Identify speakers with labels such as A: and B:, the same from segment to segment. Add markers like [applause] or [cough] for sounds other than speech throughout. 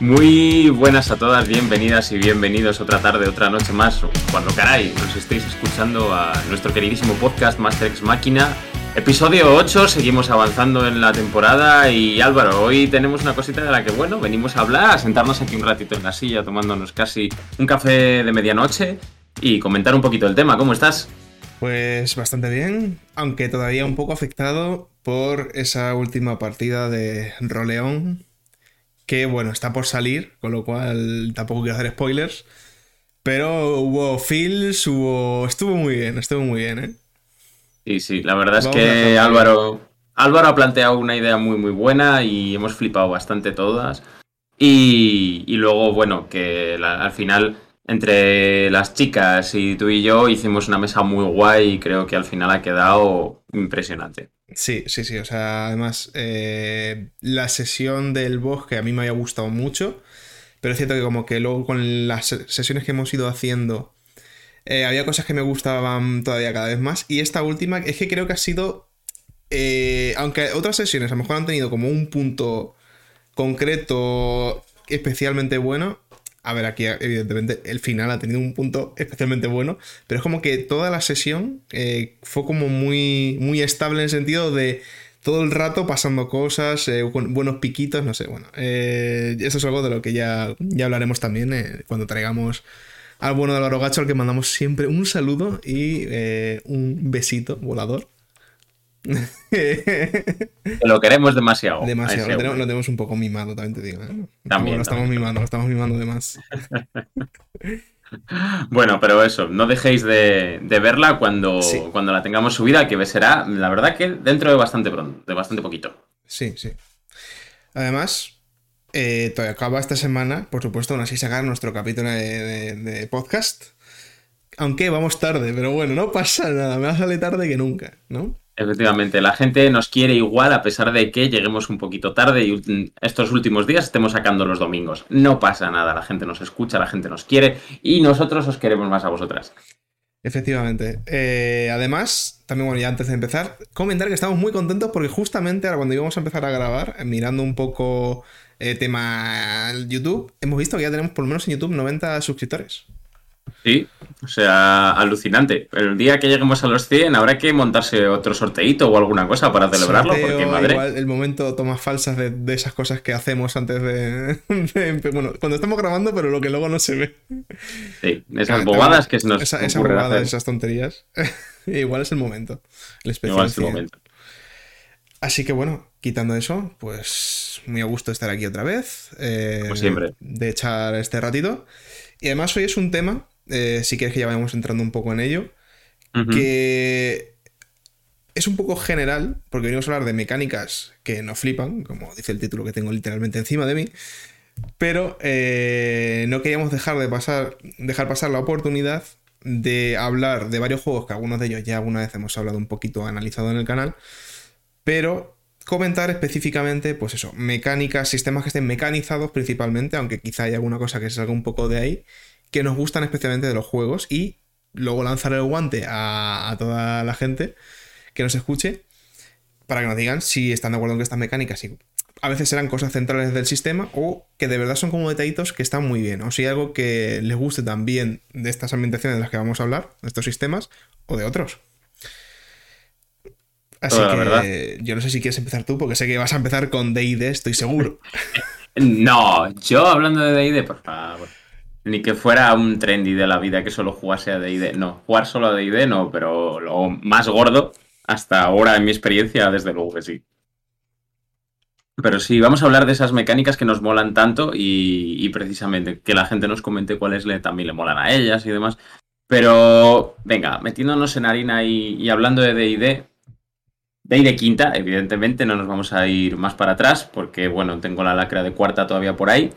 A: Muy buenas a todas, bienvenidas y bienvenidos otra tarde, otra noche más, cuando caray nos estéis escuchando a nuestro queridísimo podcast Master X Máquina. Episodio 8, seguimos avanzando en la temporada y Álvaro, hoy tenemos una cosita de la que, bueno, venimos a hablar, a sentarnos aquí un ratito en la silla tomándonos casi un café de medianoche y comentar un poquito el tema. ¿Cómo estás?
B: Pues bastante bien, aunque todavía un poco afectado por esa última partida de Roleón, que bueno, está por salir, con lo cual tampoco quiero hacer spoilers, pero hubo feels, hubo... estuvo muy bien, estuvo muy bien, ¿eh?
A: Sí, sí, la verdad es que Álvaro, Álvaro ha planteado una idea muy, muy buena y hemos flipado bastante todas. Y, luego, bueno, que al final entre las chicas y tú y yo hicimos una mesa muy guay y creo que al final ha quedado impresionante.
B: Sí, sí, sí. O sea, además, eh, la sesión del bosque a mí me había gustado mucho, pero es cierto que como que luego con las sesiones que hemos ido haciendo, eh, había cosas que me gustaban todavía cada vez más. Y esta última es que creo que ha sido... Eh, aunque otras sesiones a lo mejor han tenido como un punto concreto especialmente bueno, a ver, aquí evidentemente el final ha tenido un punto especialmente bueno, pero es como que toda la sesión eh, fue como muy, muy estable en el sentido de todo el rato pasando cosas, eh, buenos piquitos, no sé, bueno. Eh, eso es algo de lo que ya, ya hablaremos también cuando traigamos al bueno de Álvaro Gacho, al que mandamos siempre un saludo y un besito volador. [laughs]
A: lo queremos demasiado.
B: Demasiado, lo tenemos, un poco mimado, también te digo. ¿eh? También, lo estamos mimando, lo estamos mimando de más. [laughs]
A: bueno, pero eso, no dejéis de, verla cuando, cuando la tengamos subida, que será, la verdad que dentro de bastante pronto, de bastante poquito.
B: Sí, sí. Además, eh, todavía acaba esta semana, por supuesto, aún así sacar nuestro capítulo de, podcast. Aunque vamos tarde, pero bueno, no pasa nada, me salir tarde que nunca, ¿no?
A: Efectivamente, la gente nos quiere igual a pesar de que lleguemos un poquito tarde y estos últimos días estemos sacando los domingos. No pasa nada, la gente nos escucha, la gente nos quiere y nosotros os queremos más a vosotras.
B: Efectivamente. Eh, además, también, bueno, ya antes de empezar, comentar que estamos muy contentos porque justamente ahora cuando íbamos a empezar a grabar, mirando un poco eh, tema YouTube, hemos visto que ya tenemos por lo menos en YouTube 90 suscriptores.
A: Sí, o sea, alucinante. El día que lleguemos a los 100 habrá que montarse otro sorteito o alguna cosa para celebrarlo, porque madre. Igual
B: el momento tomas falsas de, esas cosas que hacemos antes de, [laughs] Bueno, cuando estamos grabando, pero lo que luego no se ve.
A: Sí, esas bobadas que nos.
B: Esa, esas bobadas, esas tonterías. [laughs] igual es el momento. El especial. Igual es el momento. Así que bueno, quitando eso, pues muy a gusto estar aquí otra vez.
A: Eh, Como siempre.
B: De echar este ratito. Y además hoy es un tema eh, si quieres que ya vayamos entrando un poco en ello, que es un poco general, porque venimos a hablar de mecánicas que nos flipan, como dice el título que tengo literalmente encima de mí, pero eh, no queríamos dejar de pasar, dejar pasar la oportunidad de hablar de varios juegos que algunos de ellos ya alguna vez hemos hablado un poquito, analizado en el canal, pero comentar específicamente, pues eso, mecánicas, sistemas que estén mecanizados principalmente, aunque quizá haya alguna cosa que salga un poco de ahí, que nos gustan especialmente de los juegos y luego lanzar el guante a, toda la gente que nos escuche para que nos digan si están de acuerdo en que estas mecánicas a veces serán cosas centrales del sistema o que de verdad son como detallitos que están muy bien o si hay algo que les guste también de estas ambientaciones de las que vamos a hablar, de estos sistemas o de otros. Así que yo no sé si quieres empezar tú porque sé que vas a empezar con D&D, estoy seguro. [laughs]
A: no, yo hablando de D&D, por favor. Ni que fuera un trendy de la vida que solo jugase a DD. No, jugar solo a DD no, pero lo más gordo, hasta ahora en mi experiencia, desde luego que sí. Pero sí, vamos a hablar de esas mecánicas que nos molan tanto y, precisamente que la gente nos comente cuáles le, también le molan a ellas y demás. Pero venga, metiéndonos en harina y, y hablando de DD, de quinta, evidentemente no nos vamos a ir más para atrás porque, bueno, tengo la lacra de cuarta todavía por ahí.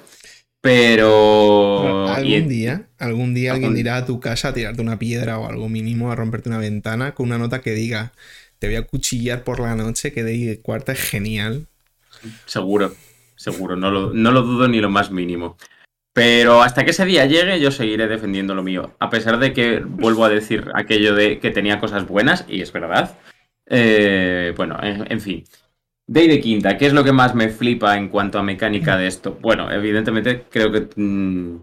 A: Pero.
B: Algún día, algún día alguien irá a tu casa a tirarte una piedra o algo mínimo, a romperte una ventana con una nota que diga: Te voy a cuchillar por la noche, que de cuarta es genial.
A: Seguro, seguro, no lo, no lo dudo ni lo más mínimo. Pero hasta que ese día llegue, yo seguiré defendiendo lo mío. A pesar de que vuelvo a decir aquello de que tenía cosas buenas, y es verdad. Eh, bueno, en fin. Day de quinta, ¿qué es lo que más me flipa en cuanto a mecánica de esto? Bueno, evidentemente creo que mm,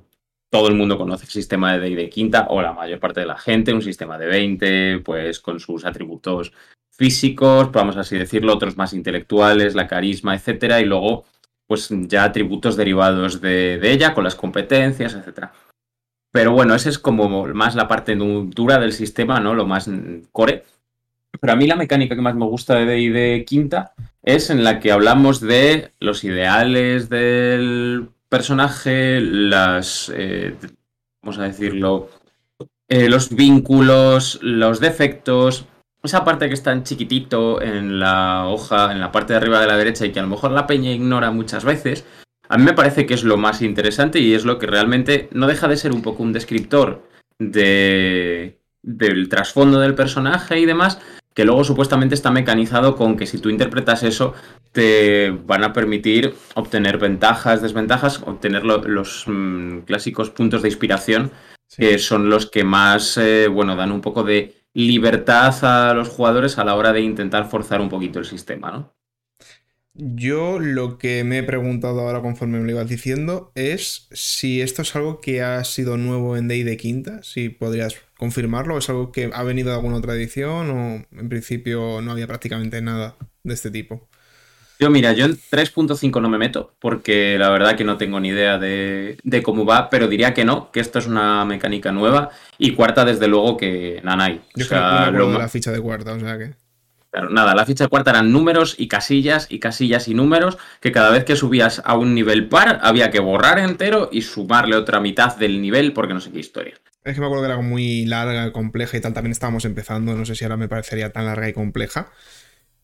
A: todo el mundo conoce el sistema de Day de quinta, o la mayor parte de la gente, un sistema de 20, pues con sus atributos físicos, vamos así decirlo, otros más intelectuales, la carisma, etcétera, y luego, pues ya atributos derivados de, de ella, con las competencias, etcétera. Pero bueno, esa es como más la parte dura del sistema, ¿no? Lo más core. Pero a mí la mecánica que más me gusta de D&D quinta es en la que hablamos de los ideales del personaje, las, eh, vamos a decirlo, eh, los vínculos, los defectos, esa parte que está en chiquitito en la hoja, en la parte de arriba de la derecha y que a lo mejor la peña ignora muchas veces, a mí me parece que es lo más interesante y es lo que realmente no deja de ser un poco un descriptor de, del trasfondo del personaje y demás, que luego supuestamente está mecanizado con que si tú interpretas eso te van a permitir obtener ventajas, desventajas, obtener los mm, clásicos puntos de inspiración, que son los que más, eh, bueno, dan un poco de libertad a los jugadores a la hora de intentar forzar un poquito el sistema, ¿no?
B: Yo lo que me he preguntado ahora conforme me lo ibas diciendo es si esto es algo que ha sido nuevo en Day de Quinta, si podrías confirmarlo, es algo que ha venido de alguna otra edición o en principio no había prácticamente nada de este tipo.
A: Yo, mira, yo en 3.5 no me meto, porque la verdad que no tengo ni idea de, cómo va, pero diría que no, que esto es una mecánica nueva. Y cuarta, desde luego, que Nanai.
B: Yo o sea, no me la ficha de cuarta, o sea que.
A: Claro, nada, la ficha cuarta eran números y casillas y casillas y números, que cada vez que subías a un nivel par había que borrar entero y sumarle otra mitad del nivel porque no sé qué historia.
B: Es que me acuerdo que era muy larga, compleja y tal, también estábamos empezando, no sé si ahora me parecería tan larga y compleja.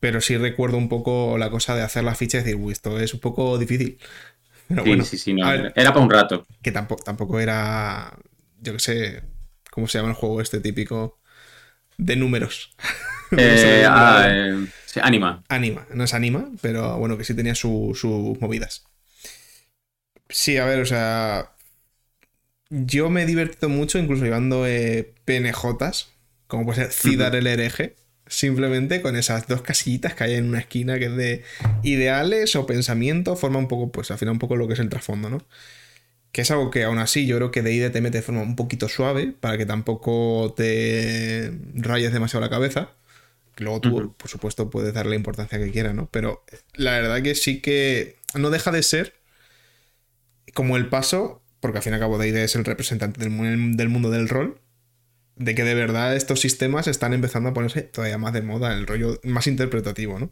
B: Pero sí recuerdo un poco la cosa de hacer la ficha y decir, uy, esto es un poco difícil. [laughs]
A: Pero sí, bueno, sí, sí, no, era para un rato.
B: Que tampoco, tampoco era, yo qué sé, ¿cómo se llama el juego este típico? De números. [laughs] [laughs]
A: Eh, ah, eh, anima.
B: Anima, no es anima, pero bueno, que sí tenía sus movidas. Sí, a ver, o sea. Yo me he divertido mucho, incluso llevando eh, PNJs, como puede ser Cidar el hereje Simplemente con esas dos casillitas que hay en una esquina que es de ideales o pensamiento, forma un poco, pues al final un poco lo que es el trasfondo, ¿no? Que es algo que aún así yo creo que de ID te mete de forma un poquito suave para que tampoco te rayes demasiado la cabeza. Luego tú, por supuesto, puedes darle la importancia que quieras, ¿no? Pero la verdad que sí que no deja de ser como el paso, porque al fin y al cabo ID es el representante del, del mundo del rol, de que de verdad estos sistemas están empezando a ponerse todavía más de moda, el rollo más interpretativo, ¿no?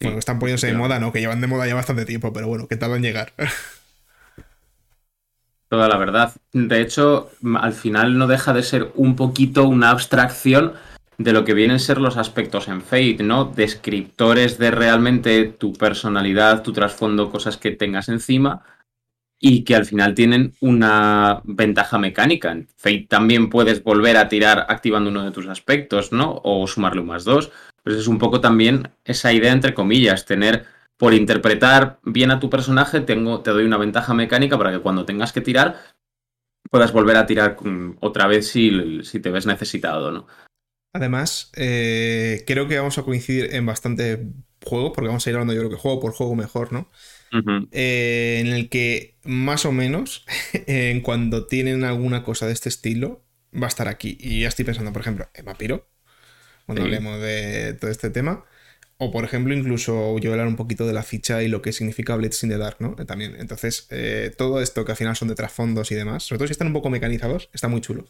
B: Bueno, están poniéndose de moda, ¿no? Que llevan de moda ya bastante tiempo, pero bueno, ¿qué tal en llegar? [laughs]
A: Toda la verdad. De hecho, al final no deja de ser un poquito una abstracción de lo que vienen a ser los aspectos en Fate, ¿no? Descriptores de realmente tu personalidad, tu trasfondo, cosas que tengas encima, y que al final tienen una ventaja mecánica. En Fate también puedes volver a tirar activando uno de tus aspectos, ¿no? O sumarle un más dos. Pues es un poco también esa idea, entre comillas, tener, por interpretar bien a tu personaje, tengo, te doy una ventaja mecánica para que cuando tengas que tirar, puedas volver a tirar otra vez si, si te ves necesitado, ¿no?
B: Además, eh, creo que vamos a coincidir en bastante juego, porque vamos a ir hablando yo creo que juego por juego mejor, ¿no? Eh, en el que más o menos, [laughs] en cuando tienen alguna cosa de este estilo, va a estar aquí. Y ya estoy pensando, por ejemplo, en Vampiro, cuando hablemos de todo este tema. O, por ejemplo, incluso yo hablar un poquito de la ficha y lo que significa Blitz in the Dark, ¿no? También. Entonces, eh, todo esto que al final son de trasfondos y demás, sobre todo si están un poco mecanizados, está muy chulo.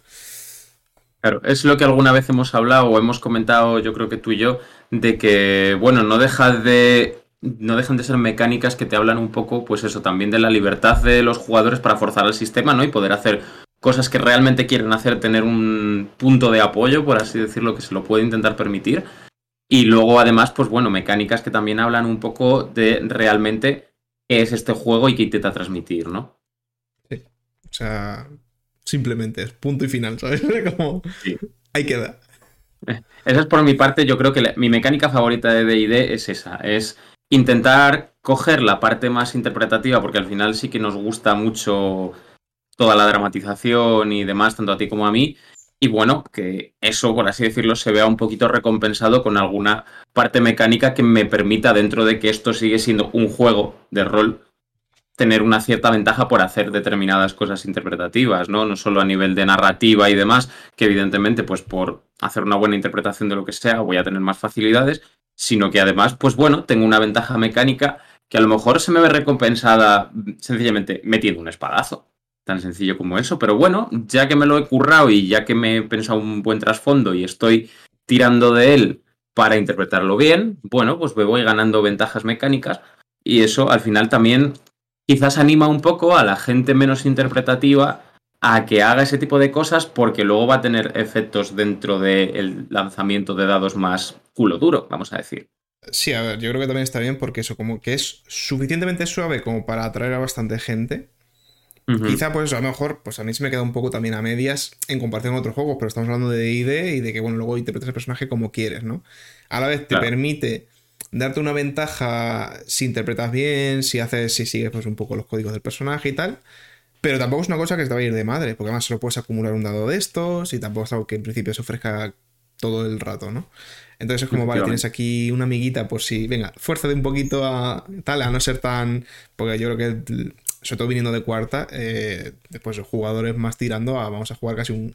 A: Claro, es lo que alguna vez hemos hablado o hemos comentado, yo creo que tú y yo, de que, bueno, no deja de no dejan de ser mecánicas que te hablan un poco, pues eso, también de la libertad de los jugadores para forzar el sistema, ¿no? Y poder hacer cosas que realmente quieren hacer, tener un punto de apoyo, por así decirlo, que se lo puede intentar permitir. Y luego, además, pues bueno, mecánicas que también hablan un poco de realmente qué es este juego y qué intenta transmitir, ¿no?
B: Sí. O sea, simplemente es punto y final, ¿sabes? [laughs] Como sí. ahí queda.
A: Esa es por mi parte, yo creo que mi mecánica favorita de DD es esa, es intentar coger la parte más interpretativa, porque al final sí que nos gusta mucho toda la dramatización y demás, tanto a ti como a mí, y bueno, que eso, por así decirlo, se vea un poquito recompensado con alguna parte mecánica que me permita, dentro de que esto sigue siendo un juego de rol, tener una cierta ventaja por hacer determinadas cosas interpretativas, ¿no? No solo a nivel de narrativa y demás, que evidentemente, pues por hacer una buena interpretación de lo que sea, voy a tener más facilidades, sino que además, pues bueno, tengo una ventaja mecánica que a lo mejor se me ve recompensada sencillamente metiendo un espadazo tan sencillo como eso, pero bueno, ya que me lo he currado y ya que me he pensado un buen trasfondo y estoy tirando de él para interpretarlo bien, bueno, pues me voy ganando ventajas mecánicas y eso al final también quizás anima un poco a la gente menos interpretativa a que haga ese tipo de cosas porque luego va a tener efectos dentro del lanzamiento de dados más culo duro, vamos a decir.
B: Sí, a ver, yo creo que también está bien porque eso como que es suficientemente suave como para atraer a bastante gente Quizá, pues a lo mejor, pues a mí se me queda un poco también a medias en comparación con otros juegos, pero estamos hablando de ID y de que, bueno, luego interpretas el personaje como quieres, ¿no? A la vez te permite darte una ventaja si interpretas bien, si haces, si sigues pues un poco los códigos del personaje y tal. Pero tampoco es una cosa que te va a ir de madre, porque además solo puedes acumular un dado de estos y tampoco es algo que en principio se ofrezca todo el rato, ¿no? Entonces es como, vale, tienes aquí una amiguita, pues sí, venga, fuerza de un poquito a tal, a no ser tan. Porque yo creo que sobre todo viniendo de cuarta, eh, después jugadores más tirando a vamos a jugar casi un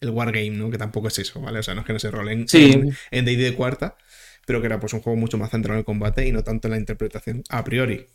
B: el wargame, ¿no? Que tampoco es eso, ¿vale? O sea, no es que no se rolen en D&D de cuarta, pero que era pues un juego mucho más centrado en el combate y no tanto en la interpretación a priori.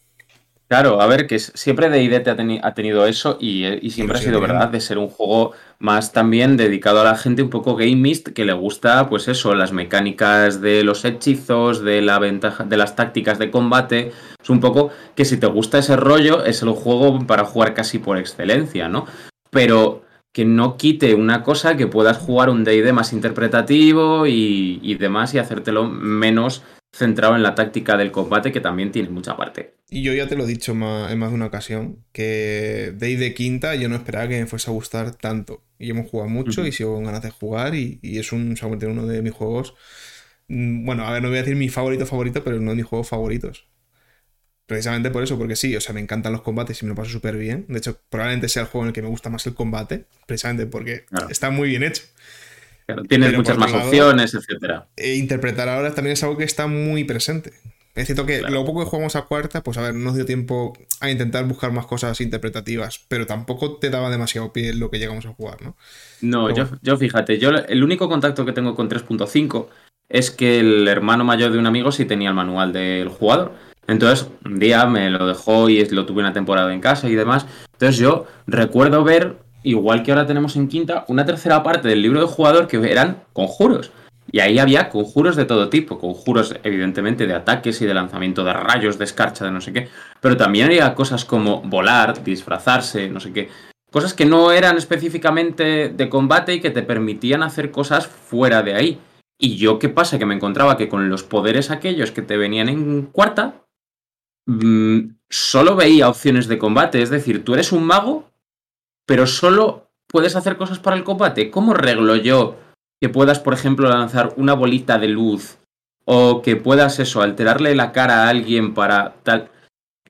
A: Claro, a ver, que siempre DD te ha, tenido eso eh, y, siempre ha sido verdad de ser un juego más también dedicado a la gente un poco gamist que le gusta, pues eso, las mecánicas de los hechizos, de la ventaja, de las tácticas de combate. Es un poco que si te gusta ese rollo, es el juego para jugar casi por excelencia, ¿no? Pero que no quite una cosa que puedas jugar un DD más interpretativo y, y demás y hacértelo menos centrado en la táctica del combate, que también tiene mucha parte.
B: Y yo ya te lo he dicho en más de una ocasión, que Day de quinta yo no esperaba que me fuese a gustar tanto. Y hemos jugado mucho y sigo con ganas de jugar y, es un, uno de mis juegos... Mm, bueno, a ver, no voy a decir mi favorito favorito, pero uno de mis juegos favoritos. Precisamente por eso, porque sí, o sea, me encantan los combates y me lo paso súper bien. De hecho, probablemente sea el juego en el que me gusta más el combate, precisamente porque está muy bien hecho
A: tienes muchas más opciones, etcétera.
B: E interpretar ahora también es algo que está muy presente. Es cierto que lo poco que jugamos a cuarta, pues a ver, no nos dio tiempo a intentar buscar más cosas interpretativas, pero tampoco te daba demasiado pie lo que llegamos a jugar, ¿no?
A: No, yo, yo fíjate, yo el único contacto que tengo con 3.5 es que el hermano mayor de un amigo sí tenía el manual del jugador. Entonces, un día me lo dejó y lo tuve una temporada en casa y demás. Entonces yo recuerdo ver igual que ahora tenemos en quinta, una tercera parte del libro de jugador que eran conjuros. Y ahí había conjuros de todo tipo, conjuros evidentemente de ataques y de lanzamiento de rayos, de escarcha, de no sé qué, pero también había cosas como volar, disfrazarse, no sé qué, cosas que no eran específicamente de combate y que te permitían hacer cosas fuera de ahí. Y yo qué pasa, que me encontraba que con los poderes aquellos que te venían en cuarta, mm, solo veía opciones de combate, es decir, tú eres un mago pero solo puedes hacer cosas para el combate. ¿Cómo reglo yo que puedas, por ejemplo, lanzar una bolita de luz o que puedas eso, alterarle la cara a alguien para tal?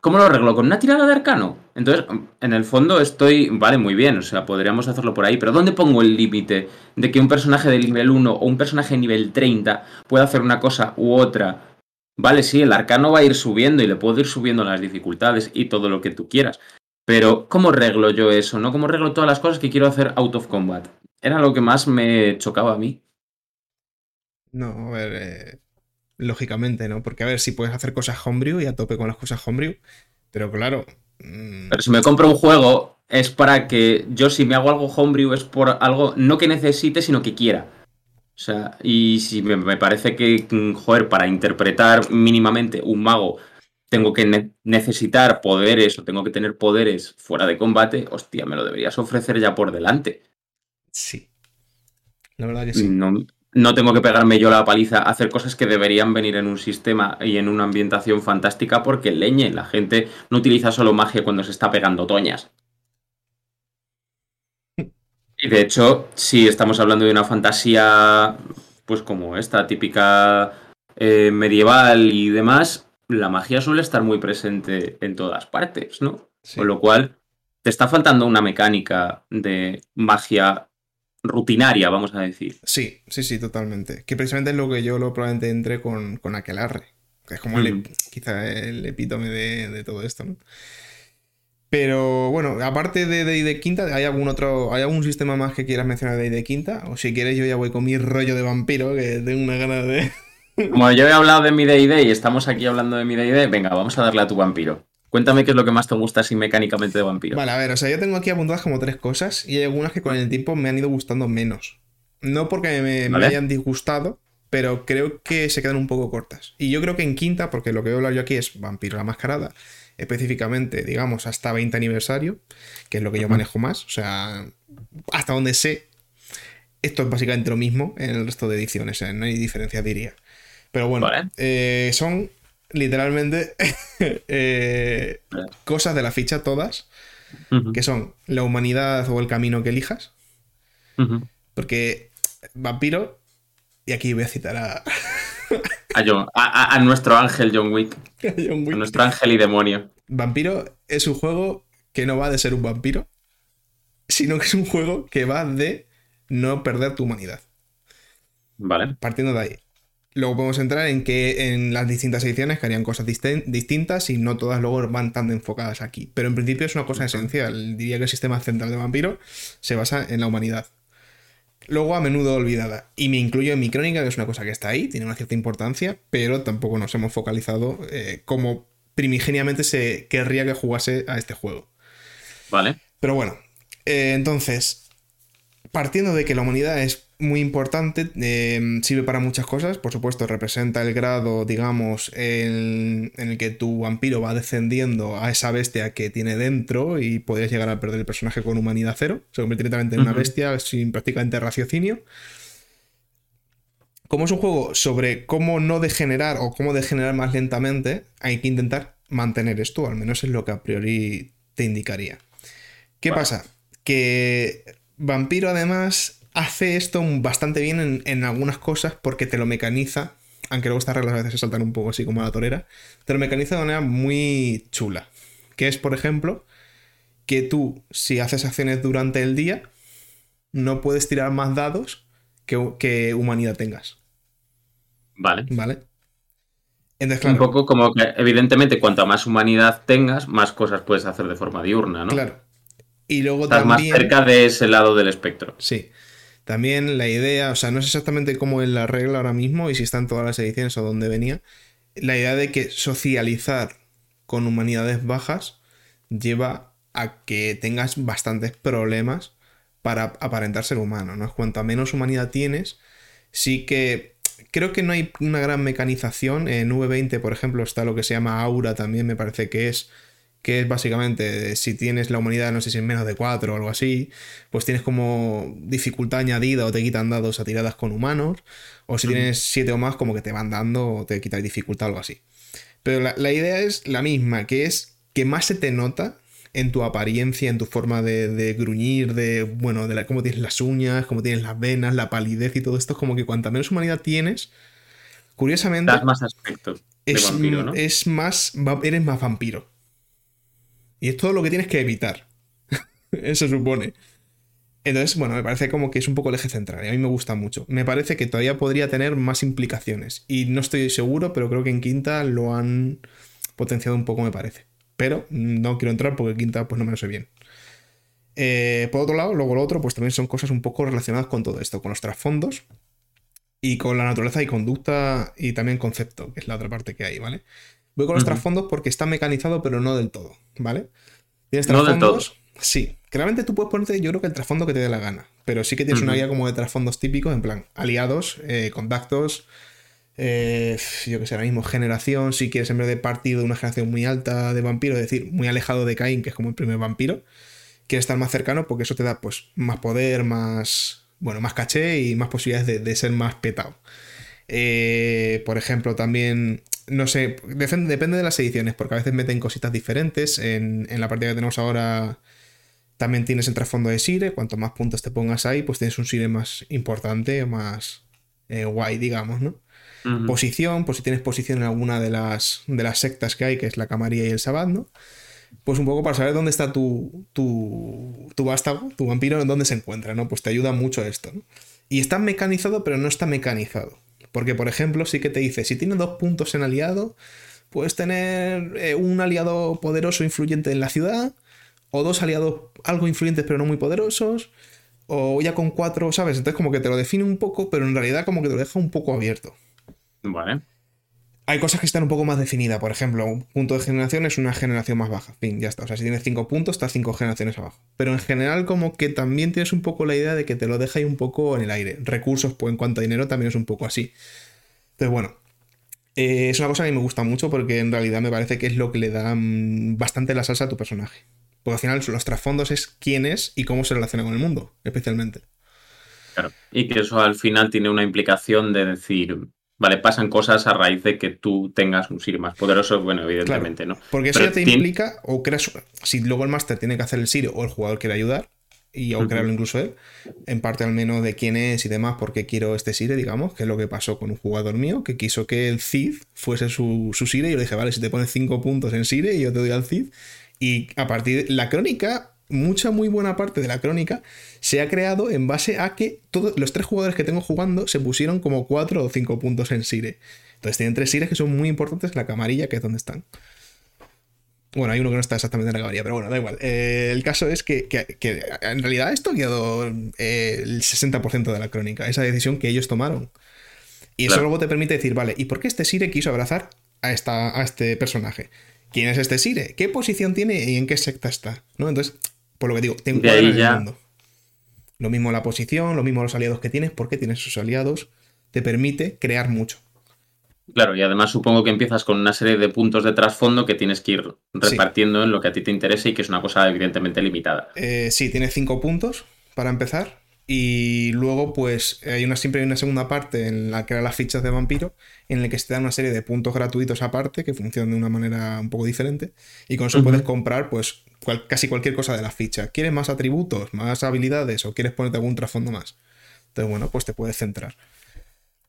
A: ¿Cómo lo arreglo? ¿Con una tirada de arcano? Entonces, en el fondo estoy, vale, muy bien, o sea, podríamos hacerlo por ahí, pero ¿dónde pongo el límite de que un personaje de nivel 1 o un personaje de nivel 30 pueda hacer una cosa u otra? Vale, sí, el arcano va a ir subiendo y le puedo ir subiendo las dificultades y todo lo que tú quieras, pero, ¿cómo reglo yo eso? ¿No? ¿Cómo reglo todas las cosas que quiero hacer out of combat? Era lo que más me chocaba a mí.
B: No, a ver, eh, lógicamente, ¿no? Porque a ver, si puedes hacer cosas homebrew y a tope con las cosas homebrew, pero claro.
A: Mm, pero si me compro un juego, es para que yo, si me hago algo homebrew, es por algo no que necesite, sino que quiera. O sea, y si me, me parece que, mm, joder, para interpretar mínimamente un mago tengo que necesitar poderes o tengo que tener poderes fuera de combate, hostia, me lo deberías ofrecer ya por delante.
B: Sí. La verdad que sí.
A: No, no tengo que pegarme yo la paliza a hacer cosas que deberían venir en un sistema y en una ambientación fantástica porque leñe, la gente no utiliza solo magia cuando se está pegando toñas. Y de hecho, si estamos hablando de una fantasía, pues como esta, típica eh, medieval y demás, la magia suele estar muy presente en todas partes, ¿no? Con lo cual, te está faltando una mecánica de magia rutinaria, vamos a decir.
B: Sí, sí, sí, totalmente. Que precisamente es lo que yo lo probablemente entré con, con Aquelarre. Que es como el, quizá el epítome de, de todo esto, ¿no? Pero bueno, aparte de de Quinta, ¿hay algún otro, hay algún sistema más que quieras mencionar de de Quinta? O si quieres, yo ya voy con mi rollo de vampiro, que tengo una gana de. [laughs]
A: Como yo he hablado de mi DD y estamos aquí hablando de mi DD, venga, vamos a darle a tu vampiro. Cuéntame qué es lo que más te gusta así mecánicamente de vampiro.
B: Vale, a ver, o sea, yo tengo aquí apuntadas como tres cosas y hay algunas que con el tiempo me han ido gustando menos. No porque me, me hayan disgustado, pero creo que se quedan un poco cortas. Y yo creo que en quinta, porque lo que voy a hablar yo aquí es Vampiro la Mascarada, específicamente, digamos, hasta 20 aniversario, que es lo que yo manejo más. O sea, hasta donde sé, esto es básicamente lo mismo en el resto de ediciones, no hay diferencia, diría. Pero bueno, eh, son literalmente [laughs] eh, cosas de la ficha todas, que son la humanidad o el camino que elijas. Porque vampiro, y aquí voy a citar a,
A: a, nuestro ángel [laughs] John Wick. A, nuestro ángel y demonio.
B: Vampiro es un juego que no va de ser un vampiro, sino que es un juego que va de no perder tu humanidad.
A: Vale.
B: Partiendo de ahí. Luego podemos entrar en que en las distintas ediciones que harían cosas distintas y no todas luego van tan enfocadas aquí. Pero en principio es una cosa esencial. Diría que el sistema central de vampiro se basa en la humanidad luego a menudo olvidada. Y me incluyo en mi crónica, que es una cosa que está ahí, tiene una cierta importancia, pero tampoco nos hemos focalizado eh, como primigeniamente se querría que jugase a este juego.
A: Vale.
B: Pero bueno, eh, entonces, partiendo de que la humanidad es muy importante, em, sirve para muchas cosas. Por supuesto, representa el grado, digamos, en, el que tu vampiro va descendiendo a esa bestia que tiene dentro y podrías llegar a perder el personaje con humanidad cero. Se convierte directamente en una bestia sin prácticamente raciocinio. Como es un juego sobre cómo no degenerar o cómo degenerar más lentamente, hay que intentar mantener esto, al menos es lo que a priori te indicaría. ¿Qué pasa? Que Vampiro además hace esto bastante bien en, algunas cosas porque te lo mecaniza, aunque luego estas reglas a veces se saltan un poco así como a la torera, te lo mecaniza de manera muy chula. Que es, por ejemplo, que tú, si haces acciones durante el día, no puedes tirar más dados que, humanidad tengas.
A: Vale.
B: Vale.
A: Un poco como que, evidentemente, cuanto más humanidad tengas, más cosas puedes hacer de forma diurna, ¿no?
B: Claro. Y luego
A: Estás más cerca de ese lado del espectro.
B: Sí. También la idea, o sea, no es exactamente como en la regla ahora mismo y si están todas las ediciones o dónde venía, la idea de que socializar con humanidades bajas lleva a que tengas bastantes problemas para aparentar ser humano, ¿no? Cuanto menos humanidad tienes, sí que creo que no hay una gran mecanización. En V20, por ejemplo, está lo que se llama aura, también me parece que es que es básicamente si tienes la humanidad, no sé si es menos de 4 o algo así, pues tienes como dificultad añadida o te quitan dados a tiradas con humanos, o si tienes 7 o más, como que te van dando o te quitan dificultad o algo así. Pero la, idea es la misma, que es que más se te nota en tu apariencia, en tu forma de, gruñir, de, bueno, de cómo tienes las uñas, cómo tienes las venas, la palidez y todo esto, es como que cuanta menos humanidad tienes, curiosamente...
A: Das más aspectos de es, vampiro, ¿no?
B: Es más, eres más vampiro. Y es todo lo que tienes que evitar. [laughs] Eso supone. Entonces, bueno, me parece como que es un poco el eje central. Y a mí me gusta mucho. Me parece que todavía podría tener más implicaciones. Y no estoy seguro, pero creo que en quinta lo han potenciado un poco, me parece. Pero no quiero entrar porque quinta pues no me lo sé bien. Eh, por otro lado, luego lo otro, pues también son cosas un poco relacionadas con todo esto, con los trasfondos y con la naturaleza y conducta y también concepto, que es la otra parte que hay, ¿vale? Voy con los trasfondos porque está mecanizado, pero no del todo, ¿vale?
A: ¿Tienes trasfondos?
B: Sí. Claramente tú puedes ponerte, yo creo que el trasfondo que te dé la gana. Pero sí que tienes una guía como de trasfondos típicos, en plan, aliados, eh, contactos, eh, yo que sé, ahora mismo generación, si quieres en vez de partir de una generación muy alta de vampiro, es decir, muy alejado de Cain, que es como el primer vampiro, quieres estar más cercano porque eso te da pues más poder, más, bueno, más caché y más posibilidades de, ser más petado. Eh, por ejemplo, también no sé, depende, de las ediciones, porque a veces meten cositas diferentes. En, la partida que tenemos ahora también tienes el trasfondo de Sire. Cuanto más puntos te pongas ahí, pues tienes un Sire más importante, más eh, guay, digamos, ¿no? Posición, pues si tienes posición en alguna de las, de las sectas que hay, que es la Camarilla y el Sabbat, ¿no? pues un poco para saber dónde está tu, tu, tu vástago, tu vampiro, en dónde se encuentra, ¿no? Pues te ayuda mucho esto, ¿no? Y está mecanizado, pero no está mecanizado. Porque, por ejemplo, sí que te dice, si tienes dos puntos en aliado, puedes tener eh, un aliado poderoso influyente en la ciudad, o dos aliados algo influyentes pero no muy poderosos, o ya con cuatro, ¿sabes? Entonces como que te lo define un poco, pero en realidad como que te lo deja un poco abierto.
A: Vale.
B: Hay cosas que están un poco más definidas. Por ejemplo, un punto de generación es una generación más baja. Fin, ya está. O sea, si tienes cinco puntos, estás cinco generaciones abajo. Pero en general, como que también tienes un poco la idea de que te lo deja ahí un poco en el aire. Recursos, pues en cuanto a dinero, también es un poco así. Entonces, bueno. Eh, es una cosa que me gusta mucho porque en realidad me parece que es lo que le da mm, bastante la salsa a tu personaje. Porque al final los trasfondos es quién es y cómo se relaciona con el mundo, especialmente.
A: Claro. Y que eso al final tiene una implicación de decir, vale, pasan cosas a raíz de que tú tengas un Siri más poderoso, bueno, evidentemente, ¿no?
B: Porque eso ya te implica, o creas, si luego el máster tiene que hacer el Siri o el jugador quiere ayudar, y o crearlo incluso él, en parte al menos de quién es y demás, por qué quiero este Sire, digamos, que es lo que pasó con un jugador mío, que quiso que el Cid fuese su, su Sire, y yo le dije, vale, si te pones 5 puntos en Sire, yo te doy al Cid, y a partir de la crónica, mucha muy buena parte de la crónica se ha creado en base a que todos los tres jugadores que tengo jugando se pusieron como cuatro o cinco puntos en Sire. Entonces tienen tres Sires que son muy importantes en la camarilla, que es donde están. Bueno, hay uno que no está exactamente en la camarilla, pero bueno, da igual. Eh, el caso es que, en realidad esto ha quedado eh, el 60% de la crónica, esa decisión que ellos tomaron. Y eso luego te permite decir, vale, ¿y por qué este Sire quiso abrazar a, esta, a este personaje? ¿Quién es este Sire? ¿Qué posición tiene y en qué secta está? ¿No? Entonces, por lo que digo, te encuadra en el mundo. Lo mismo la posición, lo mismo los aliados que tienes, porque tienes sus aliados, te permite crear mucho.
A: Claro, y además supongo que empiezas con una serie de puntos de trasfondo que tienes que ir repartiendo en lo que a ti te interesa y que es una cosa evidentemente limitada.
B: Eh, sí, tienes cinco puntos para empezar. Y luego, pues, hay una, siempre hay una segunda parte en la que eran las fichas de vampiro, en la que se te dan una serie de puntos gratuitos aparte, que funcionan de una manera un poco diferente. Y con eso puedes comprar, pues, casi cualquier cosa de la ficha. ¿Quieres más atributos, más habilidades o quieres ponerte algún trasfondo más? Entonces, bueno, pues te puedes centrar.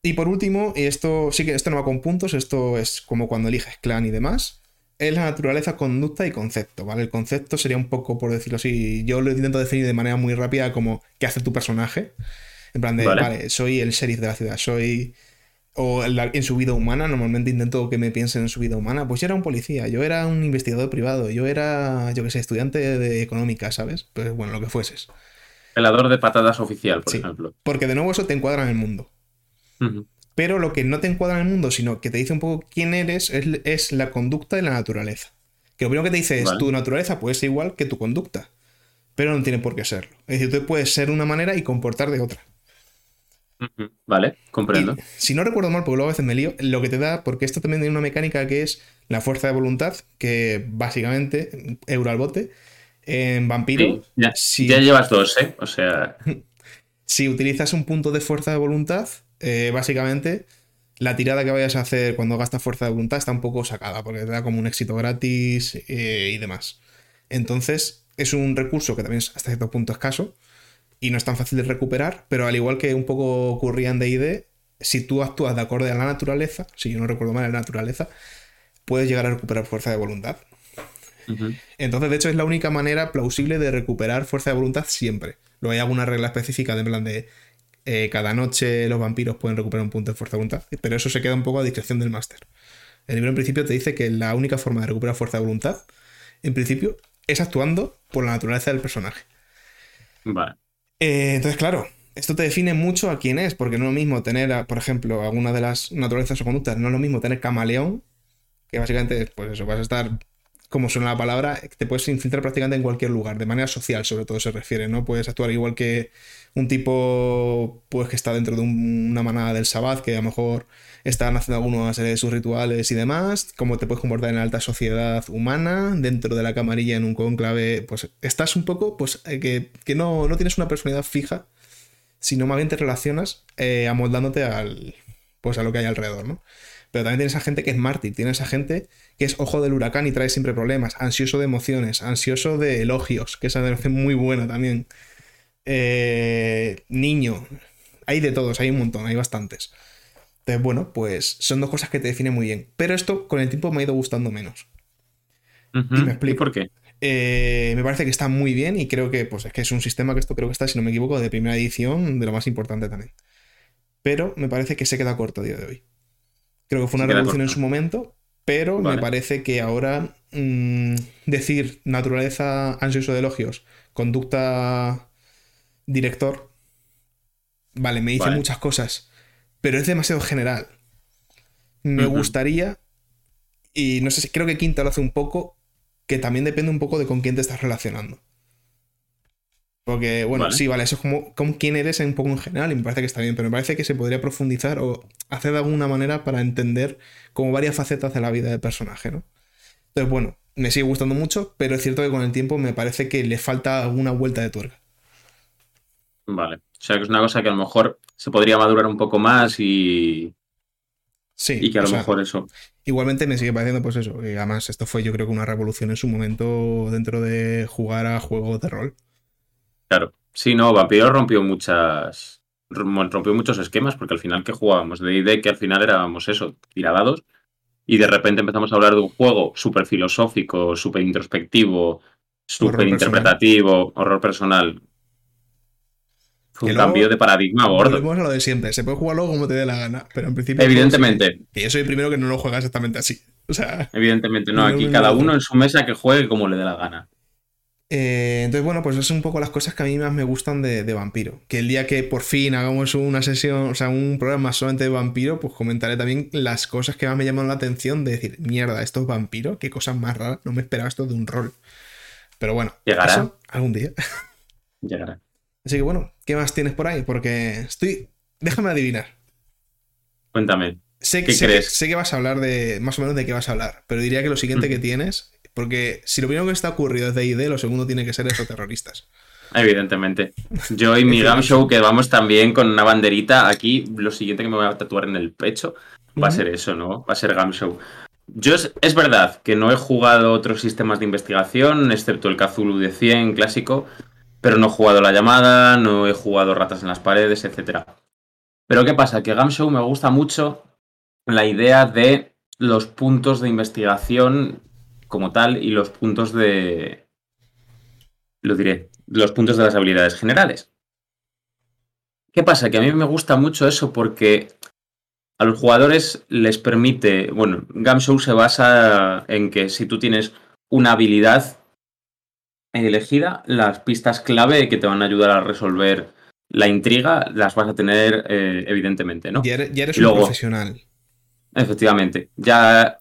B: Y por último, y esto sí que esto no va con puntos, esto es como cuando eliges clan y demás es la naturaleza, conducta y concepto, ¿vale? El concepto sería un poco, por decirlo así, yo lo intento definir de manera muy rápida como qué hace tu personaje. En plan de, vale, soy el sheriff de la ciudad, soy... O en su vida humana, normalmente intento que me piensen en su vida humana. Pues yo era un policía, yo era un investigador privado, yo era, yo qué sé, estudiante de económica, ¿sabes? Pues bueno, lo que fueses.
A: Pelador de patadas oficial, por ejemplo.
B: Porque de nuevo eso te encuadra en el mundo. Pero lo que no te encuadra en el mundo, sino que te dice un poco quién eres, es, la conducta de la naturaleza. Que lo primero que te dice es tu naturaleza puede ser igual que tu conducta, pero no tiene por qué serlo. Es decir, tú puedes ser de una manera y comportar de otra.
A: Vale, comprendo.
B: si no recuerdo mal, porque luego a veces me lío, lo que te da, porque esto también tiene una mecánica que es la fuerza de voluntad, que básicamente, euro al bote, en vampiro.
A: ya, ya llevas dos, ¿eh? O sea. [laughs]
B: si utilizas un punto de fuerza de voluntad, eh, básicamente la tirada que vayas a hacer cuando gastas fuerza de voluntad está un poco sacada, porque te da como un éxito gratis eh, y demás. Entonces, es un recurso que también es hasta cierto punto escaso y no es tan fácil de recuperar, pero al igual que un poco ocurría en DD, si tú actúas de acorde a la naturaleza, si yo no recuerdo mal la naturaleza, puedes llegar a recuperar fuerza de voluntad. Entonces, de hecho, es la única manera plausible de recuperar fuerza de voluntad siempre. Luego hay alguna regla específica de plan de eh, cada noche los vampiros pueden recuperar un punto de fuerza de voluntad, pero eso se queda un poco a discreción del máster. El libro en principio te dice que la única forma de recuperar fuerza de voluntad, en principio, es actuando por la naturaleza del personaje.
A: Vale.
B: Eh, entonces, claro, esto te define mucho a quién es, porque no es lo mismo tener, por ejemplo, alguna de las naturalezas o conductas, no es lo mismo tener camaleón, que básicamente, pues eso, vas a estar como suena la palabra, te puedes infiltrar prácticamente en cualquier lugar, de manera social sobre todo se refiere, ¿no? Puedes actuar igual que un tipo pues que está dentro de una manada del Sabbath, que a lo mejor están haciendo alguna serie de sus rituales y demás, como te puedes comportar en la alta sociedad humana, dentro de la camarilla en un conclave, pues estás un poco, pues eh, que, no, no, tienes una personalidad fija, sino más bien te relacionas eh, amoldándote al, pues a lo que hay alrededor, ¿no? Pero también tienes a gente que es mártir, tienes a gente que es ojo del huracán y trae siempre problemas, ansioso de emociones, ansioso de elogios, que esa es muy buena también. Eh, niño, hay de todos, hay un montón, hay bastantes. Entonces, bueno, pues son dos cosas que te definen muy bien. Pero esto con el tiempo me ha ido gustando menos. y me explico.
A: por qué?
B: Eh, me parece que está muy bien y creo que, pues, es que es un sistema que esto creo que está, si no me equivoco, de primera edición, de lo más importante también. Pero me parece que se queda corto a día de hoy. Creo que fue una revolución en su momento, pero me parece que ahora mm, decir naturaleza, ansioso de elogios, conducta director, vale, me dice muchas cosas, pero es demasiado general. Me gustaría, y no sé si creo que Quinta lo hace un poco, que también depende un poco de con quién te estás relacionando. Porque, bueno, sí, vale, eso es como con quién eres un poco en general y me parece que está bien, pero me parece que se podría profundizar o hacer de alguna manera para entender como varias facetas de la vida del personaje, ¿no? Entonces, bueno, me sigue gustando mucho, pero es cierto que con el tiempo me parece que le falta alguna vuelta de tuerca.
A: Vale. O sea, que es una cosa que a lo mejor se podría madurar un poco más y.
B: Sí.
A: Y que a lo mejor eso.
B: Igualmente me sigue pareciendo, pues eso. Y además, esto fue, yo creo que una revolución en su momento dentro de jugar a juegos de rol.
A: Claro. Sí, no, Vampiro rompió muchas. Rompió muchos esquemas, porque al final que jugábamos de ID, que al final éramos eso, tiradados, y de repente empezamos a hablar de un juego súper filosófico, súper introspectivo, súper interpretativo, horror personal. Fue un cambio de paradigma gordo.
B: Volvemos a lo de siempre. Se puede jugarlo como te dé la gana, pero en principio.
A: Evidentemente.
B: Que yo soy el primero que no lo juega exactamente así. O sea.
A: Evidentemente, no. Aquí cada uno en su mesa que juegue como le dé la gana.
B: Eh, entonces, bueno, pues es un poco las cosas que a mí más me gustan de, Vampiro. Que el día que por fin hagamos una sesión, o sea, un programa solamente de Vampiro, pues comentaré también las cosas que más me llaman la atención de decir, mierda, esto es Vampiro, qué cosas más raras, no me esperaba esto de un rol. Pero bueno,
A: llegará.
B: algún día. [laughs]
A: Llegará.
B: Así que bueno, ¿qué más tienes por ahí? Porque estoy. Déjame adivinar.
A: Cuéntame.
B: Sé,
A: ¿Qué
B: sé,
A: crees?
B: sé que vas a hablar de. Más o menos de qué vas a hablar. Pero diría que lo siguiente que tienes. Porque si lo primero que está ocurrido es de ID, lo segundo tiene que ser exoterroristas.
A: Evidentemente. Yo y mi Gam Show, que vamos también con una banderita aquí, lo siguiente que me voy a tatuar en el pecho va a ser eso, ¿no? Va a ser Gam Show. Yo es, es, verdad que no he jugado otros sistemas de investigación, excepto el Cthulhu de 100 clásico, pero no he jugado la llamada, no he jugado ratas en las paredes, etc. Pero ¿qué pasa? Que Gamshow me gusta mucho la idea de los puntos de investigación como tal y los puntos de... Lo diré, los puntos de las habilidades generales. ¿Qué pasa? Que a mí me gusta mucho eso porque a los jugadores les permite, bueno, Gamshow se basa en que si tú tienes una habilidad elegida, las pistas clave que te van a ayudar a resolver la intriga las vas a tener, eh, evidentemente, ¿no?
B: Ya eres, un profesional.
A: Efectivamente. Ya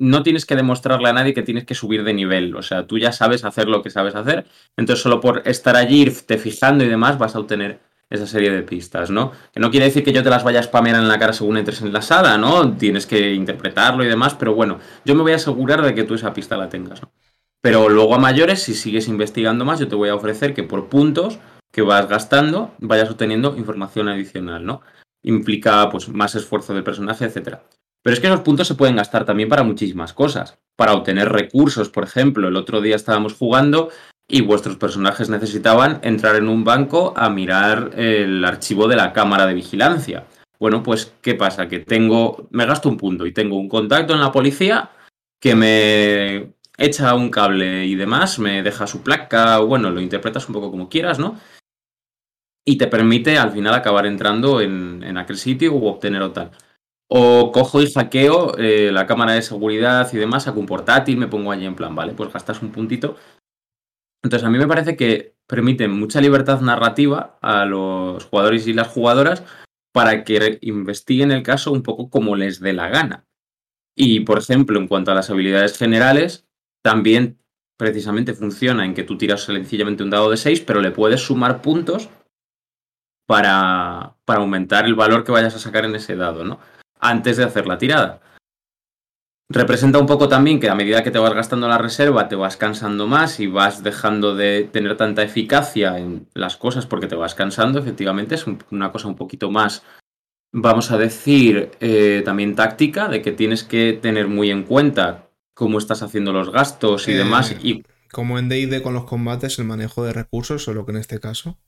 A: no tienes que demostrarle a nadie que tienes que subir de nivel. O sea, tú ya sabes hacer lo que sabes hacer. Entonces, solo por estar allí, te fijando y demás, vas a obtener esa serie de pistas, ¿no? Que no quiere decir que yo te las vaya a spamear en la cara según entres en la sala, ¿no? Tienes que interpretarlo y demás, pero bueno, yo me voy a asegurar de que tú esa pista la tengas, ¿no? Pero luego a mayores, si sigues investigando más, yo te voy a ofrecer que por puntos que vas gastando vayas obteniendo información adicional, ¿no? Implica pues más esfuerzo del personaje, etcétera. Pero es que esos puntos se pueden gastar también para muchísimas cosas. Para obtener recursos, por ejemplo, el otro día estábamos jugando y vuestros personajes necesitaban entrar en un banco a mirar el archivo de la cámara de vigilancia. Bueno, pues, ¿qué pasa? Que tengo, me gasto un punto y tengo un contacto en la policía que me echa un cable y demás, me deja su placa, bueno, lo interpretas un poco como quieras, ¿no? Y te permite al final acabar entrando en, en aquel sitio o obtener o tal. O cojo y hackeo eh, la cámara de seguridad y demás, saco un portátil, me pongo allí en plan, vale, pues gastas un puntito. Entonces a mí me parece que permite mucha libertad narrativa a los jugadores y las jugadoras para que investiguen el caso un poco como les dé la gana. Y, por ejemplo, en cuanto a las habilidades generales, también precisamente funciona en que tú tiras sencillamente un dado de 6, pero le puedes sumar puntos para, para aumentar el valor que vayas a sacar en ese dado, ¿no? Antes de hacer la tirada. Representa un poco también que a medida que te vas gastando la reserva te vas cansando más y vas dejando de tener tanta eficacia en las cosas porque te vas cansando, efectivamente es una cosa un poquito más, vamos a decir, eh, también táctica, de que tienes que tener muy en cuenta cómo estás haciendo los gastos y demás.
B: Eh,
A: y...
B: Como en DD con los combates, el manejo de recursos, solo que en este caso.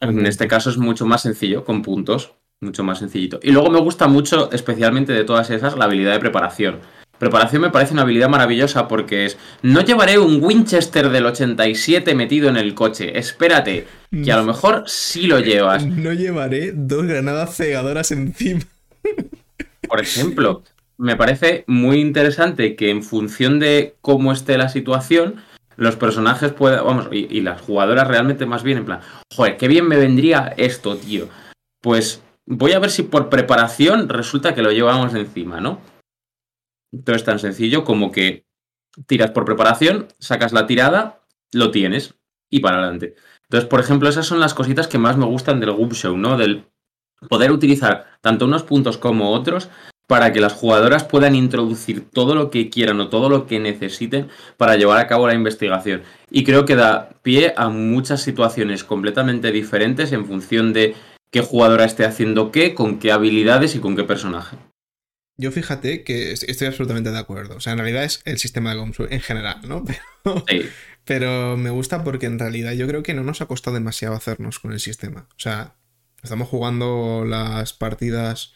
A: En este caso es mucho más sencillo, con puntos, mucho más sencillito. Y luego me gusta mucho, especialmente de todas esas, la habilidad de preparación. Preparación me parece una habilidad maravillosa porque es, no llevaré un Winchester del 87 metido en el coche, espérate, que a lo mejor sí lo llevas. [laughs]
B: No llevaré dos granadas cegadoras encima.
A: Por ejemplo, me parece muy interesante que en función de cómo esté la situación, los personajes puedan, vamos, y, y las jugadoras realmente más bien en plan, joder, qué bien me vendría esto, tío. Pues voy a ver si por preparación resulta que lo llevamos encima, ¿no? Entonces es tan sencillo como que tiras por preparación, sacas la tirada, lo tienes y para adelante. Entonces, por ejemplo, esas son las cositas que más me gustan del Goop Show, ¿no? Del poder utilizar tanto unos puntos como otros para que las jugadoras puedan introducir todo lo que quieran o todo lo que necesiten para llevar a cabo la investigación. Y creo que da pie a muchas situaciones completamente diferentes en función de qué jugadora esté haciendo qué, con qué habilidades y con qué personaje.
B: Yo fíjate que estoy absolutamente de acuerdo. O sea, en realidad es el sistema de Gomsu en general, ¿no? [laughs] Pero,
A: Sí.
B: pero me gusta porque en realidad yo creo que no nos ha costado demasiado hacernos con el sistema. O sea, estamos jugando las partidas,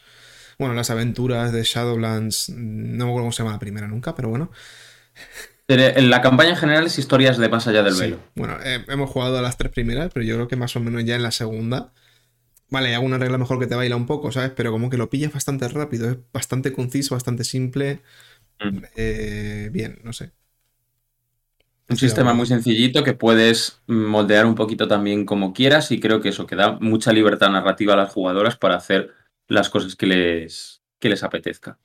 B: bueno, las aventuras de Shadowlands, no me acuerdo cómo se llama la primera nunca, pero bueno.
A: En la campaña en general es historias de más allá del
B: Sí.
A: velo.
B: Bueno, eh, hemos jugado a las tres primeras, pero yo creo que más o menos ya en la segunda. Vale, hay alguna regla mejor que te baila un poco, ¿sabes? Pero como que lo pillas bastante rápido, es bastante conciso, bastante simple.
A: Mm.
B: Eh, bien, no sé.
A: Un sistema muy sencillito que puedes moldear un poquito también como quieras y creo que eso que da mucha libertad narrativa a las jugadoras para hacer las cosas que les, que les apetezca.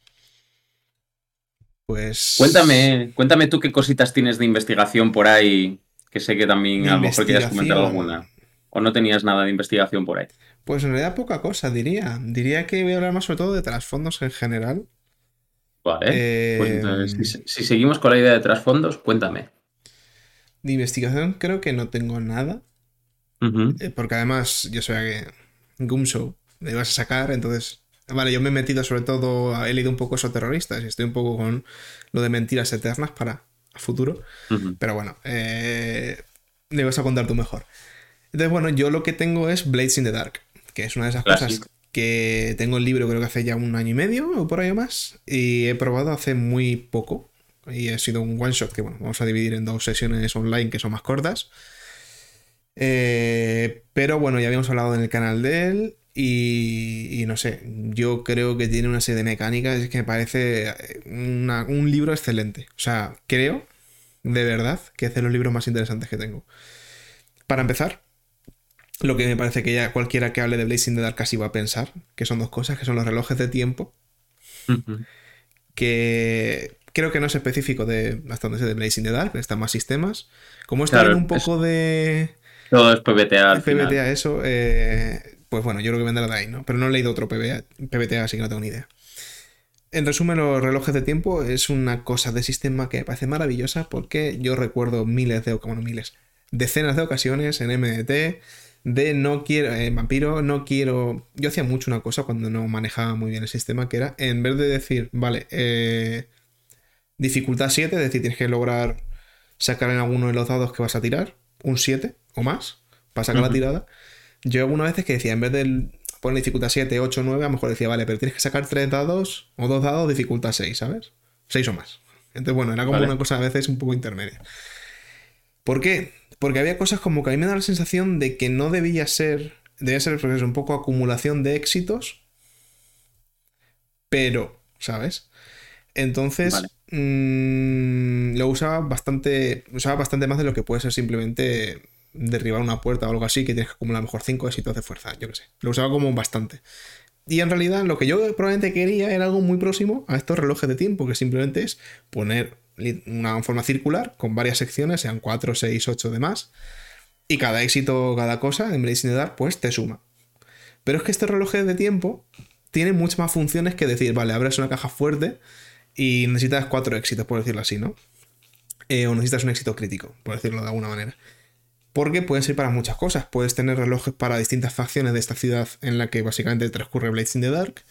B: Pues.
A: Cuéntame, cuéntame tú qué cositas tienes de investigación por ahí, que sé que también a lo mejor querías comentar alguna. O no tenías nada de investigación por ahí.
B: Pues en realidad poca cosa, diría. Diría que voy a hablar más sobre todo de trasfondos en general.
A: Vale.
B: Eh,
A: Pues entonces, si, si seguimos con la idea de trasfondos, cuéntame.
B: De investigación creo que no tengo nada. Eh, porque además yo sabía que Gumshow me ibas a sacar, entonces. Vale, yo me he metido sobre todo. He leído un poco eso terroristas y estoy un poco con lo de mentiras eternas para a futuro. Pero bueno, eh, le vas a contar tú mejor. Entonces, bueno, yo lo que tengo es Blades in the Dark, que es una de esas cosas que tengo el libro creo que hace ya un año y medio o por ahí o más, y he probado hace muy poco. Y ha sido un one shot que, bueno, vamos a dividir en dos sesiones online que son más cortas. Eh, pero bueno, ya habíamos hablado en el canal de él. Y, y no sé, yo creo que tiene una serie de mecánicas que me parece eh, una- un libro excelente. O sea, creo de verdad que es de los libros más interesantes que tengo. Para empezar, lo que me parece que ya cualquiera que hable de Blazing the Dark casi va a pensar, que son dos cosas, que son los relojes de tiempo, que creo que no es específico de hasta donde sé de Blazing the Dark, están más sistemas. Como está
A: Claro,
B: un poco de
A: Todo es PBTA al final.
B: PBTA eso, eh, pues bueno, yo creo que vendrá de ahí, ¿no? Pero no he leído otro PBA, PBTA, así que no tengo ni idea. En resumen, los relojes de tiempo es una cosa de sistema que me parece maravillosa porque yo recuerdo miles de, bueno, miles, decenas de ocasiones en MDT de no quiero, en vampiro, no quiero... Yo hacía mucho una cosa cuando no manejaba muy bien el sistema, que era, en vez de decir, vale, eh, dificultad 7, es decir, tienes que lograr sacar en alguno de los dados que vas a tirar, un 7 o más, para sacar la tirada. Yo algunas veces que decía, en vez de poner dificultad 7, 8, 9, a lo mejor decía, vale, pero tienes que sacar 3 dados o 2 dados, dificultad 6, ¿sabes? 6 o más. Entonces, bueno, era como
A: Vale.
B: una cosa a veces un poco intermedia. ¿Por qué? Porque había cosas como que a mí me da la sensación de que no debía ser, debía ser pues, un poco acumulación de éxitos, pero, ¿sabes? Entonces,
A: Vale.
B: mm, lo usaba bastante, usaba bastante más de lo que puede ser simplemente derribar una puerta o algo así, que tienes que acumular mejor 5 éxitos de fuerza, yo qué sé. Lo usaba como bastante. Y en realidad lo que yo probablemente quería era algo muy próximo a estos relojes de tiempo, que simplemente es poner una forma circular con varias secciones, sean 4, 6, 8 demás, y cada éxito, cada cosa en Blazing the Dark, pues te suma. Pero es que este reloj de tiempo tiene muchas más funciones que decir, vale, abres una caja fuerte y necesitas cuatro éxitos, por decirlo así, ¿no? Eh, o necesitas un éxito crítico, por decirlo de alguna manera. Porque pueden ser para muchas cosas. Puedes tener relojes para distintas facciones de esta ciudad en la que básicamente transcurre Blades in the Dark,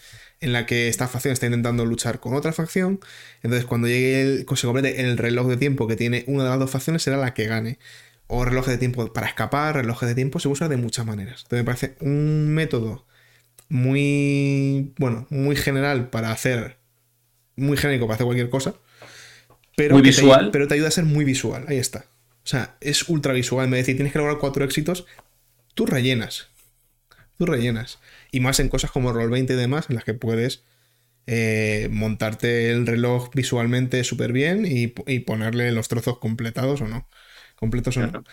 B: en la que esta facción está intentando luchar con otra facción. Entonces, cuando llegue el, se complete el reloj de tiempo que tiene una de las dos facciones, será la que gane. O relojes de tiempo para escapar, relojes de tiempo se usa de muchas maneras. Entonces, me parece un método muy, bueno, muy general para hacer muy genérico para hacer cualquier cosa. Pero
A: muy visual.
B: Te, pero te ayuda a ser muy visual. Ahí está. O sea, es ultra visual. Me decir, tienes que lograr cuatro éxitos, tú rellenas. Tú rellenas. Y más en cosas como Roll20 y demás, en las que puedes eh, montarte el reloj visualmente súper bien y, y, ponerle los trozos completados o no. Completos o no.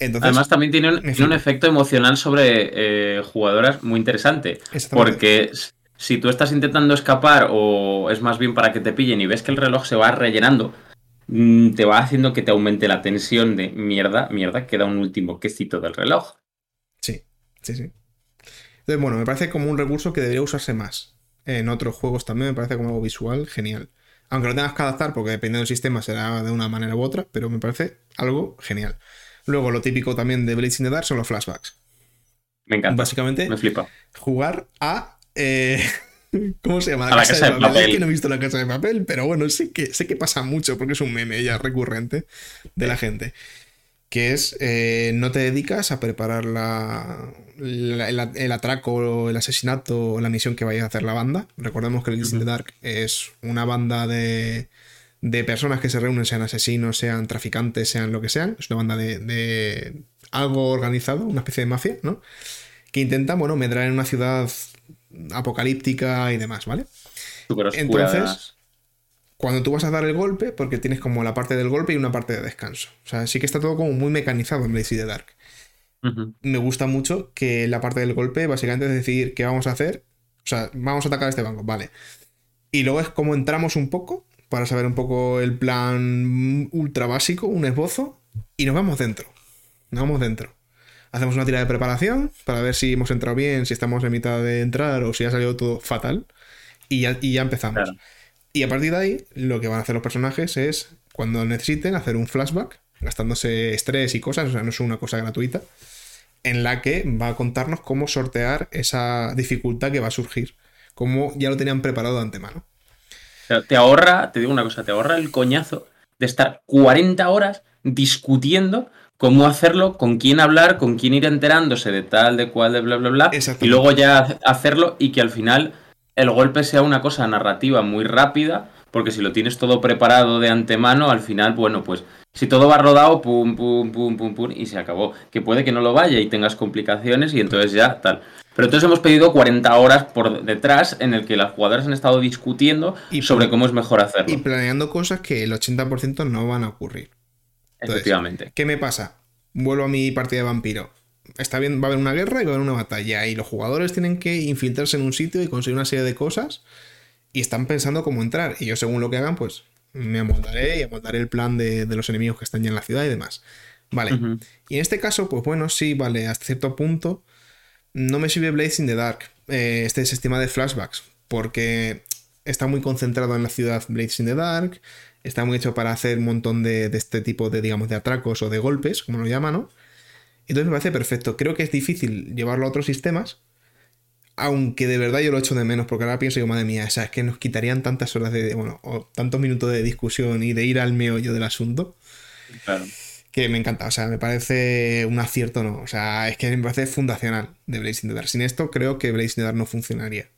A: Entonces, Además, también tiene un, tiene un efecto emocional sobre eh, jugadoras muy interesante. Porque si tú estás intentando escapar o es más bien para que te pillen y ves que el reloj se va rellenando, mm, te va haciendo que te aumente la tensión de mierda, mierda, queda un último quesito del reloj.
B: Sí, sí, sí. Entonces, bueno, me parece como un recurso que debería usarse más. En otros juegos también me parece como algo visual genial. Aunque lo tengas que adaptar porque dependiendo del sistema será de una manera u otra, pero me parece algo genial. Luego, lo típico también de Blades in the Dark son los flashbacks.
A: Me encanta.
B: Básicamente,
A: me flipa.
B: Jugar a. Eh, [laughs] ¿Cómo se llama?
A: La, a casa, la casa, de, papel.
B: Es que no he visto la casa de papel, pero bueno, sé que, sé que pasa mucho porque es un meme ya recurrente de la gente. Que es, eh, no te dedicas a preparar la, la, el, el, atraco, el asesinato o la misión que vaya a hacer la banda. Recordemos que el uh -huh. in the Dark es una banda de, de personas que se reúnen, sean asesinos, sean traficantes, sean lo que sean. Es una banda de, de algo organizado, una especie de mafia, ¿no? Que intenta, bueno, medrar en una ciudad apocalíptica y demás, ¿vale? Entonces, cuando tú vas a dar el golpe, porque tienes como la parte del golpe y una parte de descanso. O sea, sí que está todo como muy mecanizado en Blaze the Dark.
A: Uh -huh.
B: Me gusta mucho que la parte del golpe básicamente es decidir qué vamos a hacer. O sea, vamos a atacar este banco, vale. Y luego es como entramos un poco para saber un poco el plan ultra básico, un esbozo, y nos vamos dentro. Nos vamos dentro. Hacemos una tira de preparación para ver si hemos entrado bien, si estamos en mitad de entrar o si ha salido todo fatal. Y ya, y ya empezamos.
A: Claro.
B: Y a partir de ahí, lo que van a hacer los personajes es, cuando necesiten, hacer un flashback, gastándose estrés y cosas, o sea, no es una cosa gratuita, en la que va a contarnos cómo sortear esa dificultad que va a surgir, como ya lo tenían preparado de antemano.
A: Te ahorra, te digo una cosa, te ahorra el coñazo de estar 40 horas discutiendo cómo hacerlo, con quién hablar, con quién ir enterándose de tal, de cual, de bla, bla, bla, y luego ya hacerlo y que al final el golpe sea una cosa narrativa muy rápida, porque si lo tienes todo preparado de antemano, al final, bueno, pues si todo va rodado, pum, pum, pum, pum, pum, y se acabó. Que puede que no lo vaya y tengas complicaciones y entonces ya tal. Pero entonces hemos pedido 40 horas por detrás en el que las jugadoras han estado discutiendo
B: Y
A: sobre cómo es mejor hacerlo.
B: Y planeando cosas que el 80% no van a ocurrir. Entonces,
A: Efectivamente.
B: ¿Qué me pasa? Vuelvo a mi partida de vampiro. Está bien, va a haber una guerra y va a haber una batalla. Y los jugadores tienen que infiltrarse en un sitio y conseguir una serie de cosas. Y están pensando cómo entrar. Y yo, según lo que hagan, pues me amoldaré y amoldaré el plan de, de los enemigos que están ya en la ciudad y demás. Vale. Y en este caso, pues bueno, sí, vale, hasta cierto punto. No me sirve Blaze in the Dark, eh, este sistema de flashbacks, porque está muy concentrado en la ciudad Blaze in the Dark, está muy hecho para hacer un montón de, de este tipo de, digamos, de atracos o de golpes, como lo llaman, ¿no? Entonces me parece perfecto. Creo que es difícil llevarlo a otros sistemas, aunque de verdad yo lo echo de menos, porque ahora pienso yo, madre mía, o sea, es que nos quitarían tantas horas de, bueno, o tantos minutos de discusión y de ir al meollo del asunto
A: Claro.
B: que me encanta. O sea, me parece un acierto, ¿no? O sea, es que me parece fundacional de Blaze in the Dark. Sin esto, creo que Blaze in the Dark no funcionaría.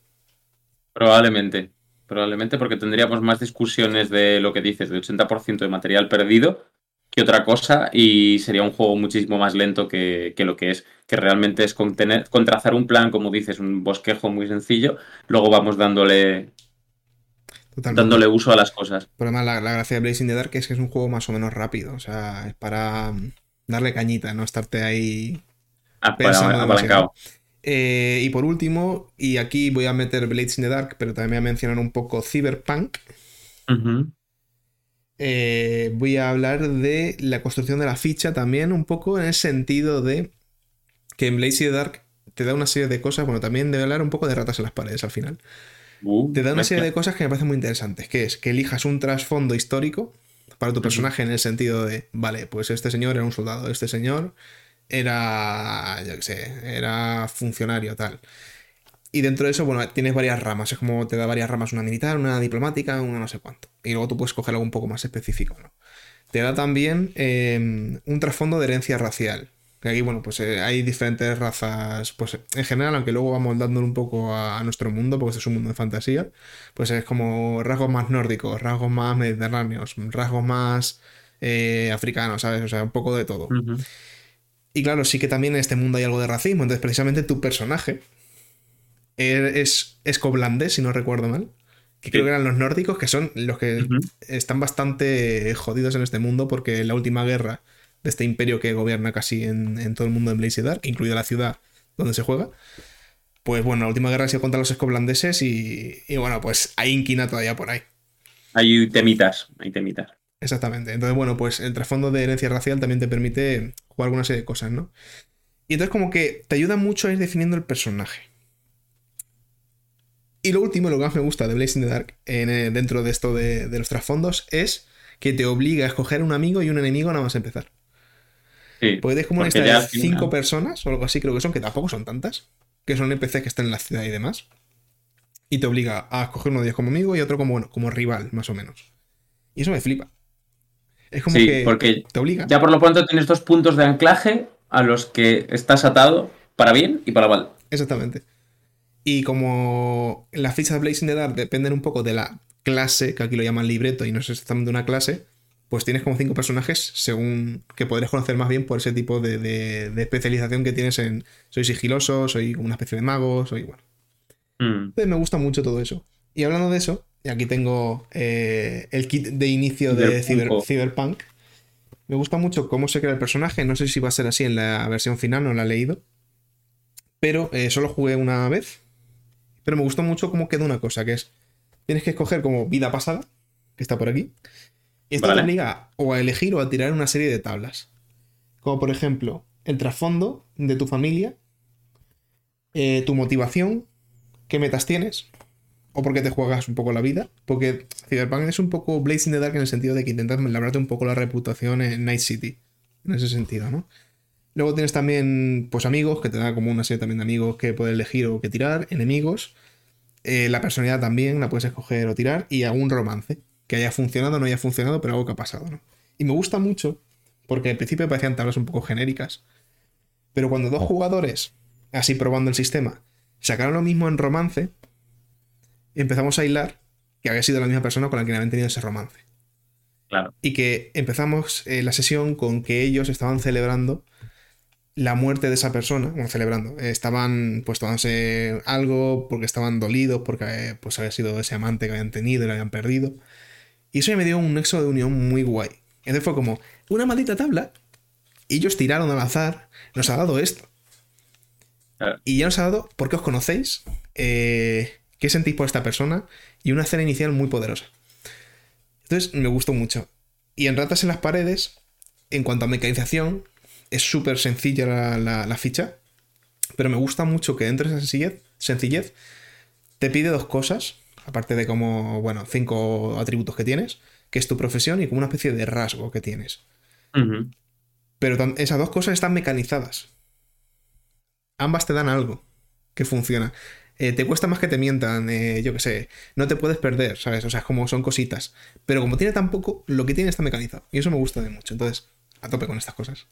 A: Probablemente. Probablemente porque tendríamos más discusiones de lo que dices, de 80% de material perdido que otra cosa y sería un juego muchísimo más lento que, que lo que es, que realmente es con, tener, con trazar un plan, como dices, un bosquejo muy sencillo, luego vamos dándole,
B: Totalmente.
A: dándole uso a las cosas.
B: Por además, la, la gracia de Blaze in the Dark es que es un juego más o menos rápido. O sea, es para mm, darle cañita, no estarte ahí
A: Ah,
B: pensando. Eh, y por último, y aquí voy a meter Blades in the Dark, pero también voy a mencionar un poco Cyberpunk.
A: Ujú.
B: Eh, voy a hablar de la construcción de la ficha también, un poco en el sentido de que en Blaze the Dark te da una serie de cosas. Bueno, también debe hablar un poco de ratas en las paredes al final.
A: Uh,
B: Te da una serie de cosas que me parecen muy interesantes, que es que elijas un trasfondo histórico para tu personaje en el sentido de, vale, pues este señor era un soldado, este señor era, yo qué sé, era funcionario, tal. Y dentro de eso, bueno, tienes varias ramas, es como te da varias ramas, una militar, una diplomática, una no sé cuánto. Y luego tú puedes coger algo un poco más específico, ¿no? Te da también eh, un trasfondo de herencia racial. Que aquí, bueno, pues eh, hay diferentes razas, pues en general, aunque luego vamos dándole un poco a, nuestro mundo, porque este es un mundo de fantasía, pues es como rasgos más nórdicos, rasgos más mediterráneos, rasgos más eh, africanos, ¿sabes? O sea, un poco de todo. Y claro, sí que también en este mundo hay algo de racismo, entonces precisamente tu personaje es escoblandés, si no recuerdo mal que creo que eran los nórdicos, que son los que están bastante jodidos en este mundo porque la última guerra de este imperio que gobierna casi en, todo el mundo en Blaze Dark, incluida la ciudad donde se juega, pues bueno, la última guerra ha sido contra los escoblandeses y, y bueno, pues hay inquina todavía por ahí.
A: Hay temitas, hay temitas.
B: Exactamente. Entonces, bueno, pues el trasfondo de herencia racial también te permite jugar alguna serie de cosas, ¿no? Y entonces como que te ayuda mucho a ir definiendo el personaje. Y lo último, lo que más me gusta de Blazing the Dark eh, dentro de esto de, los trasfondos es que te obliga a escoger un amigo y un enemigo nada más empezar. Sí, Puedes como una lista de cinco personas o algo así, creo que son, que tampoco son tantas, que son NPCs que están en la ciudad y demás. Y te obliga a escoger uno de ellos como amigo y otro como, bueno, como rival, más o menos. Y eso me flipa.
A: Es como que porque te obliga. Ya por lo pronto tienes dos puntos de anclaje a los que estás atado para bien y para mal.
B: Exactamente. Y como las fichas de Blazing the Dark dependen un poco de la clase, que aquí lo llaman libreto y no es exactamente una clase, pues tienes como cinco personajes según que podrías conocer más bien por ese tipo de, especialización que tienes en soy sigiloso, soy una especie de mago, soy bueno. Mm. me gusta mucho todo eso. Y hablando de eso, y aquí tengo eh, el kit de inicio de Cyberpunk. Me gusta mucho cómo se crea el personaje. No sé si va a ser así en la versión final, no la he leído. Pero eh, solo jugué una vez pero me gustó mucho cómo quedó una cosa, que es, tienes que escoger como vida pasada, que está por aquí, y esto te obliga o a elegir o a tirar una serie de tablas. Como por ejemplo, el trasfondo de tu familia, eh, tu motivación, qué metas tienes, o por qué te juegas un poco la vida. Porque Cyberpunk es un poco Blazing the Dark en el sentido de que intentas labrarte un poco la reputación en Night City. En ese sentido, ¿no? Luego tienes también, pues, amigos, que te da como una serie también de amigos que puedes elegir o que tirar, enemigos. Eh, la personalidad también la puedes escoger o tirar. Y algún romance, que haya funcionado o no haya funcionado, pero algo que ha pasado, ¿no? Y me gusta mucho, porque al principio parecían tablas un poco genéricas. Pero cuando dos jugadores, así probando el sistema, sacaron lo mismo en romance, empezamos a hilar que había sido la misma persona con la que habían tenido ese romance. Claro. Y que empezamos eh, la sesión con que ellos estaban celebrando la muerte de esa persona, bueno, celebrando, estaban pues tomándose algo porque estaban dolidos, porque eh, pues había sido ese amante que habían tenido y lo habían perdido. Y eso ya me dio un nexo de unión muy guay. Entonces fue como, una maldita tabla. Y ellos tiraron al azar, nos ha dado esto. Y ya nos ha dado, porque os conocéis, eh, qué sentís por esta persona, y una escena inicial muy poderosa. Entonces me gustó mucho. Y en Ratas en las Paredes, en cuanto a mecanización, es súper sencilla la, ficha, pero me gusta mucho que dentro de esa sencillez, sencillez te pide dos cosas, aparte de como, bueno, cinco atributos que tienes, que es tu profesión y como una especie de rasgo que tienes. Pero esas dos cosas están mecanizadas. Ambas te dan algo que funciona. Eh, te cuesta más que te mientan, eh, yo qué sé, no te puedes perder, ¿sabes? O sea, como son cositas. Pero como tiene tan poco, lo que tiene está mecanizado. Y eso me gusta de mucho. Entonces, a tope con estas cosas.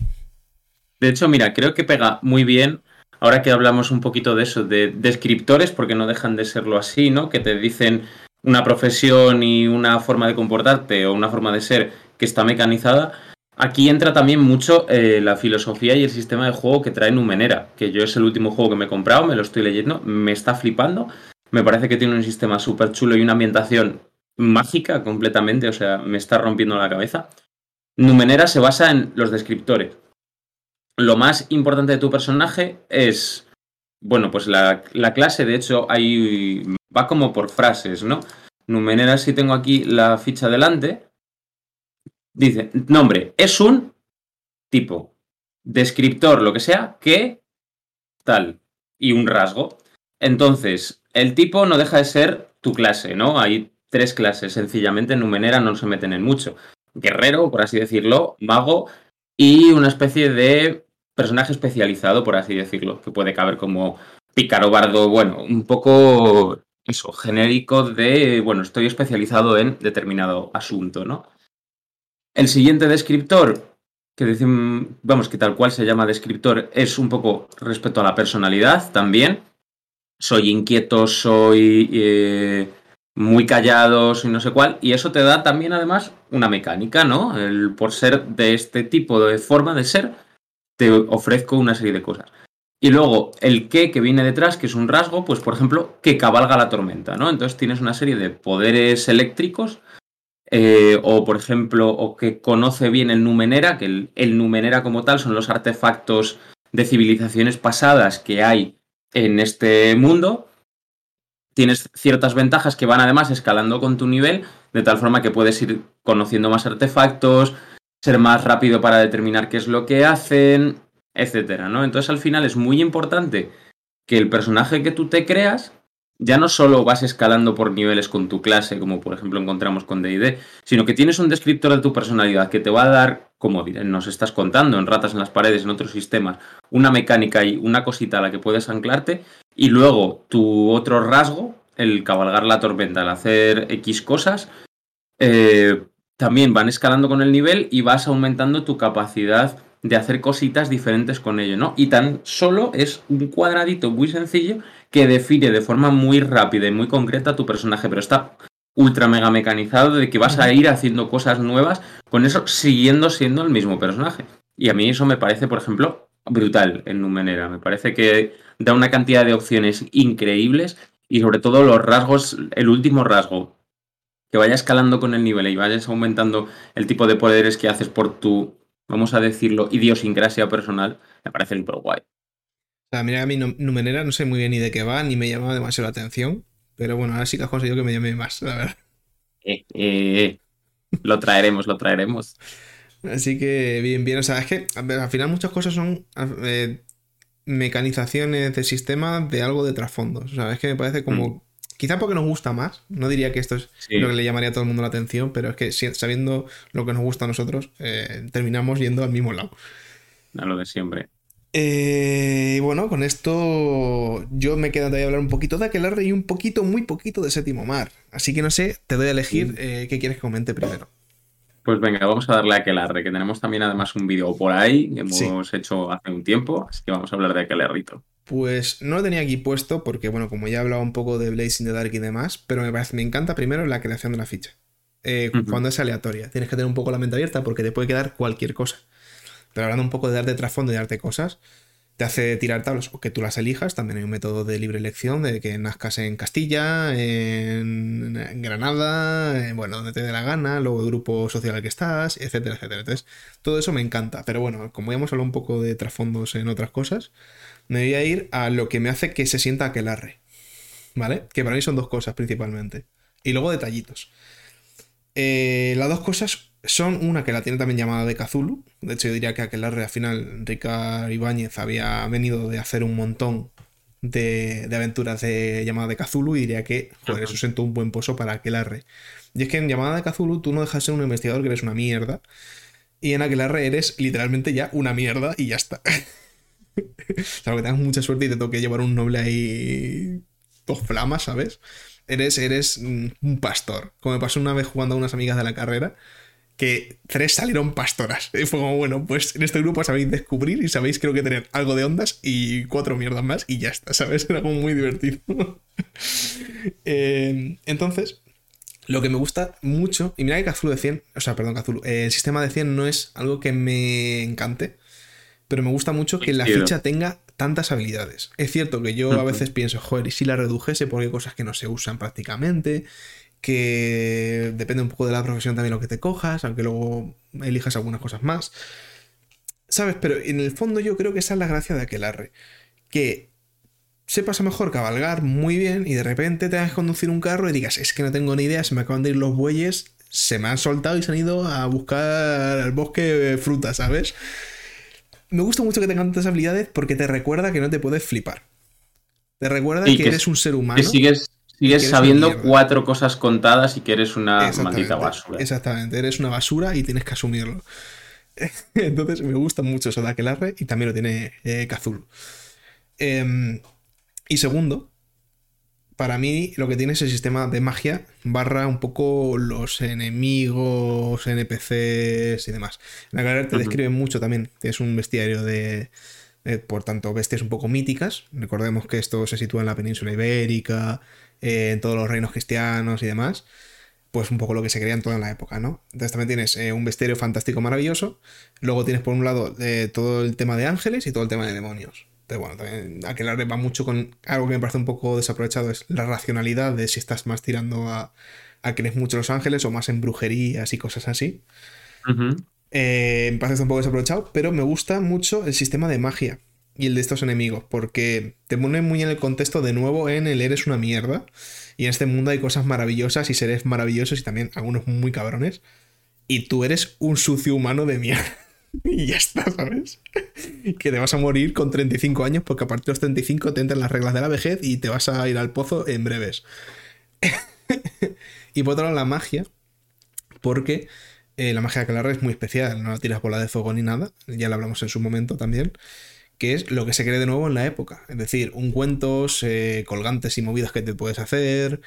A: De hecho, mira, creo que pega muy bien, ahora que hablamos un poquito de eso, de descriptores, porque no dejan de serlo así, ¿no? Que te dicen una profesión y una forma de comportarte o una forma de ser que está mecanizada. Aquí entra también mucho eh, la filosofía y el sistema de juego que trae Numenera, que yo es el último juego que me he comprado, me lo estoy leyendo, me está flipando. Me parece que tiene un sistema súper chulo y una ambientación mágica completamente, o sea, me está rompiendo la cabeza. Numenera se basa en los descriptores lo más importante de tu personaje es, bueno, pues la, clase, de hecho, ahí va como por frases, ¿no? Numenera, si tengo aquí la ficha delante, dice, nombre, es un tipo, descriptor, lo que sea, que tal, y un rasgo. Entonces, el tipo no deja de ser tu clase, ¿no? Hay tres clases, sencillamente en Numenera no se meten en mucho. Guerrero, por así decirlo, mago y una especie de personaje especializado, por así decirlo, que puede caber como pícaro, bardo, bueno, un poco eso, genérico de, bueno, estoy especializado en determinado asunto, ¿no? El siguiente descriptor, que decimos, vamos, que tal cual se llama descriptor, es un poco respecto a la personalidad también. Soy inquieto, soy eh, muy callado, soy no sé cuál, y eso te da también además una mecánica, ¿no? El, por ser de este tipo de forma de ser, te ofrezco una serie de cosas. Y luego el qué que viene detrás, que es un rasgo, pues por ejemplo, que cabalga la tormenta, ¿no? Entonces tienes una serie de poderes eléctricos, eh, o por ejemplo, o que conoce bien el Numenera, que el, el, Numenera como tal son los artefactos de civilizaciones pasadas que hay en este mundo. Tienes ciertas ventajas que van además escalando con tu nivel, de tal forma que puedes ir conociendo más artefactos, ser más rápido para determinar qué es lo que hacen, etcétera, ¿no? Entonces al final es muy importante que el personaje que tú te creas ya no solo vas escalando por niveles con tu clase, como por ejemplo encontramos con DD, sino que tienes un descriptor de tu personalidad que te va a dar, como nos estás contando, en ratas en las paredes, en otros sistemas, una mecánica y una cosita a la que puedes anclarte, y luego tu otro rasgo, el cabalgar la tormenta, el hacer X cosas, eh, también van escalando con el nivel y vas aumentando tu capacidad de hacer cositas diferentes con ello, ¿no? Y tan solo es un cuadradito muy sencillo que define de forma muy rápida y muy concreta tu personaje, pero está ultra mega mecanizado de que vas a ir haciendo cosas nuevas con eso siguiendo siendo el mismo personaje. Y a mí eso me parece, por ejemplo, brutal en Numenera. Me parece que da una cantidad de opciones increíbles y sobre todo los rasgos, el último rasgo, que vaya escalando con el nivel y vayas aumentando el tipo de poderes que haces por tu vamos a decirlo, idiosincrasia personal, me parece súper guay.
B: O sea, mira, a mí Numenera no sé muy bien ni de qué va, ni me llama demasiado la atención, pero bueno, ahora sí que has conseguido que me llame más, la verdad.
A: Eh, eh, lo traeremos, lo traeremos.
B: Así que bien, bien, o sea, es que al final muchas cosas son eh, mecanizaciones de sistema de algo de trasfondo. O sea, es que me parece como mm. Quizá porque nos gusta más. No diría que esto es lo que le llamaría a todo el mundo la atención, pero es que sabiendo lo que nos gusta a nosotros, eh, terminamos yendo al mismo lado.
A: A lo de siempre.
B: Eh, bueno, con esto yo me queda de hablar un poquito de Aquelarre y un poquito, muy poquito de Séptimo Mar. Así que no sé, te doy a elegir eh, qué quieres que comente primero.
A: Pues venga, vamos a darle a Aquelarre, que tenemos también además un vídeo por ahí que hemos hecho hace un tiempo, así que vamos a hablar de Aquelarrito.
B: Pues no lo tenía aquí puesto porque, bueno, como ya he hablado un poco de Blazing the Dark y demás, pero me, parece, me encanta primero la creación de la ficha. Eh, cuando es aleatoria, tienes que tener un poco la mente abierta porque te puede quedar cualquier cosa. Pero hablando un poco de darte trasfondo y darte cosas, te hace tirar tablas o que tú las elijas. También hay un método de libre elección de que nazcas en Castilla, en, Granada, bueno, donde te dé la gana, luego el grupo social al que estás, etcétera, etcétera. Entonces, todo eso me encanta. Pero bueno, como ya hemos hablado un poco de trasfondos en otras cosas, me voy a ir a lo que me hace que se sienta aquelarre. ¿Vale? Que para mí son dos cosas principalmente. Y luego detallitos. Eh, las dos cosas son una que la tiene también llamada de Cthulhu. De hecho, yo diría que aquelarre al final, Ricardo Ibáñez había venido de hacer un montón de, aventuras de llamada de Cthulhu y diría que, joder, eso sentó un buen pozo para aquelarre. Y es que en llamada de Cthulhu tú no dejas de ser un investigador que eres una mierda. Y en aquelarre eres literalmente ya una mierda y ya está. [laughs] [laughs] Salvo que tengas mucha suerte y te toque llevar un noble ahí. Dos flamas, ¿sabes? Eres, eres un pastor. Como me pasó una vez jugando a unas amigas de la carrera, que tres salieron pastoras. Y fue como, bueno, pues en este grupo sabéis descubrir y sabéis creo que tener algo de ondas y cuatro mierdas más y ya está, [laughs] ¿sabes? Era como muy divertido. [laughs] Eh, entonces, lo que me gusta mucho, y mira que Cthulhu de 100, o sea, perdón, Cthulhu, eh, el sistema de 100 no es algo que me encante, pero me gusta mucho que la ficha tenga tantas habilidades. Es cierto que yo a veces pienso, joder, y si la redujese porque hay cosas que no se usan prácticamente, que depende un poco de la profesión también lo que te cojas, aunque luego elijas algunas cosas más. ¿Sabes? Pero en el fondo yo creo que esa es la gracia de Aquelarre. Que sepas a mejor cabalgar muy bien y de repente tengas que conducir un carro y digas, es que no tengo ni idea, se me acaban de ir los bueyes, se me han soltado y se han ido a buscar al bosque fruta, ¿sabes? Me gusta mucho que tengan tantas habilidades porque te recuerda que no te puedes flipar. Te recuerda que, eres un ser humano.
A: Que sigues, sigues sabiendo cuatro cosas contadas y que eres una maldita basura.
B: Exactamente, eres una basura y tienes que asumirlo. [laughs] Entonces me gusta mucho eso de Aquelarre y también lo tiene eh, Kazul. Em, y segundo, para mí lo que tiene es el sistema de magia barra un poco los enemigos, NPCs y demás. En la carrera te describen mucho también, es un bestiario de, por tanto, bestias un poco míticas. Recordemos que esto se sitúa en la península ibérica, eh, en todos los reinos cristianos y demás. Pues un poco lo que se creía en toda la época, ¿no? Entonces también tienes eh, un bestiario fantástico maravilloso. Luego tienes por un lado eh, todo el tema de ángeles y todo el tema de demonios. Pero bueno, también Aquelarre va mucho con algo que me parece un poco desaprovechado, es la racionalidad de si estás más tirando a, a que eres mucho los ángeles o más en brujerías y cosas así. Eh, me parece un poco desaprovechado, pero me gusta mucho el sistema de magia y el de estos enemigos, porque te pone muy en el contexto de nuevo en el eres una mierda. Y en este mundo hay cosas maravillosas y seres maravillosos y también algunos muy cabrones. Y tú eres un sucio humano de mierda. [laughs] y ya está, ¿sabes? que te vas a morir con 35 años porque a partir de los 35 te entran las reglas de la vejez y te vas a ir al pozo en breves. [laughs] y por otro lado, la magia, porque eh, la magia Calarre es muy especial, no la tiras bola de fuego ni nada, ya lo hablamos en su momento también, que es lo que se cree de nuevo en la época. Es decir, un cuentos, eh, colgantes y movidas que te puedes hacer,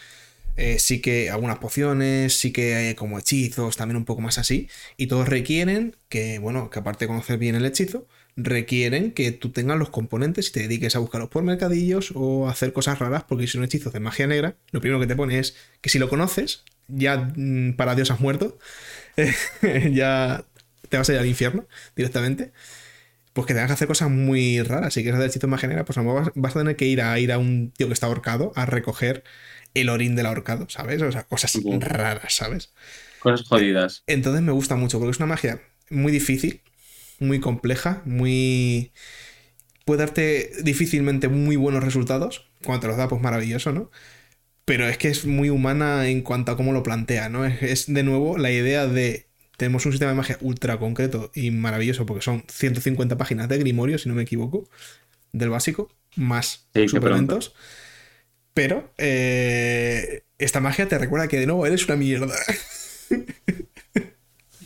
B: eh, sí que algunas pociones, sí que hay como hechizos, también un poco más así. Y todos requieren que, bueno, que aparte de conocer bien el hechizo, requieren que tú tengas los componentes y te dediques a buscarlos por mercadillos o a hacer cosas raras, porque si son hechizos de magia negra, lo primero que te pone es que si lo conoces, ya mm, para Dios has muerto, [laughs] ya te vas a ir al infierno directamente. Pues que tengas que hacer cosas muy raras. Si quieres hacer hechizos de magia negra, pues a lo mejor vas a tener que ir a ir a un tío que está ahorcado a recoger el orín del ahorcado, ¿sabes? O sea, cosas raras, ¿sabes?
A: Cosas jodidas.
B: Entonces me gusta mucho, porque es una magia muy difícil, muy compleja, muy... Puede darte difícilmente muy buenos resultados. Cuando te los da, pues maravilloso, ¿no? Pero es que es muy humana en cuanto a cómo lo plantea, ¿no? Es, de nuevo la idea de tenemos un sistema de magia ultra concreto y maravilloso porque son 150 páginas de Grimorio, si no me equivoco, del básico, más suplementos. Pero eh, esta magia te recuerda que de nuevo eres una mierda.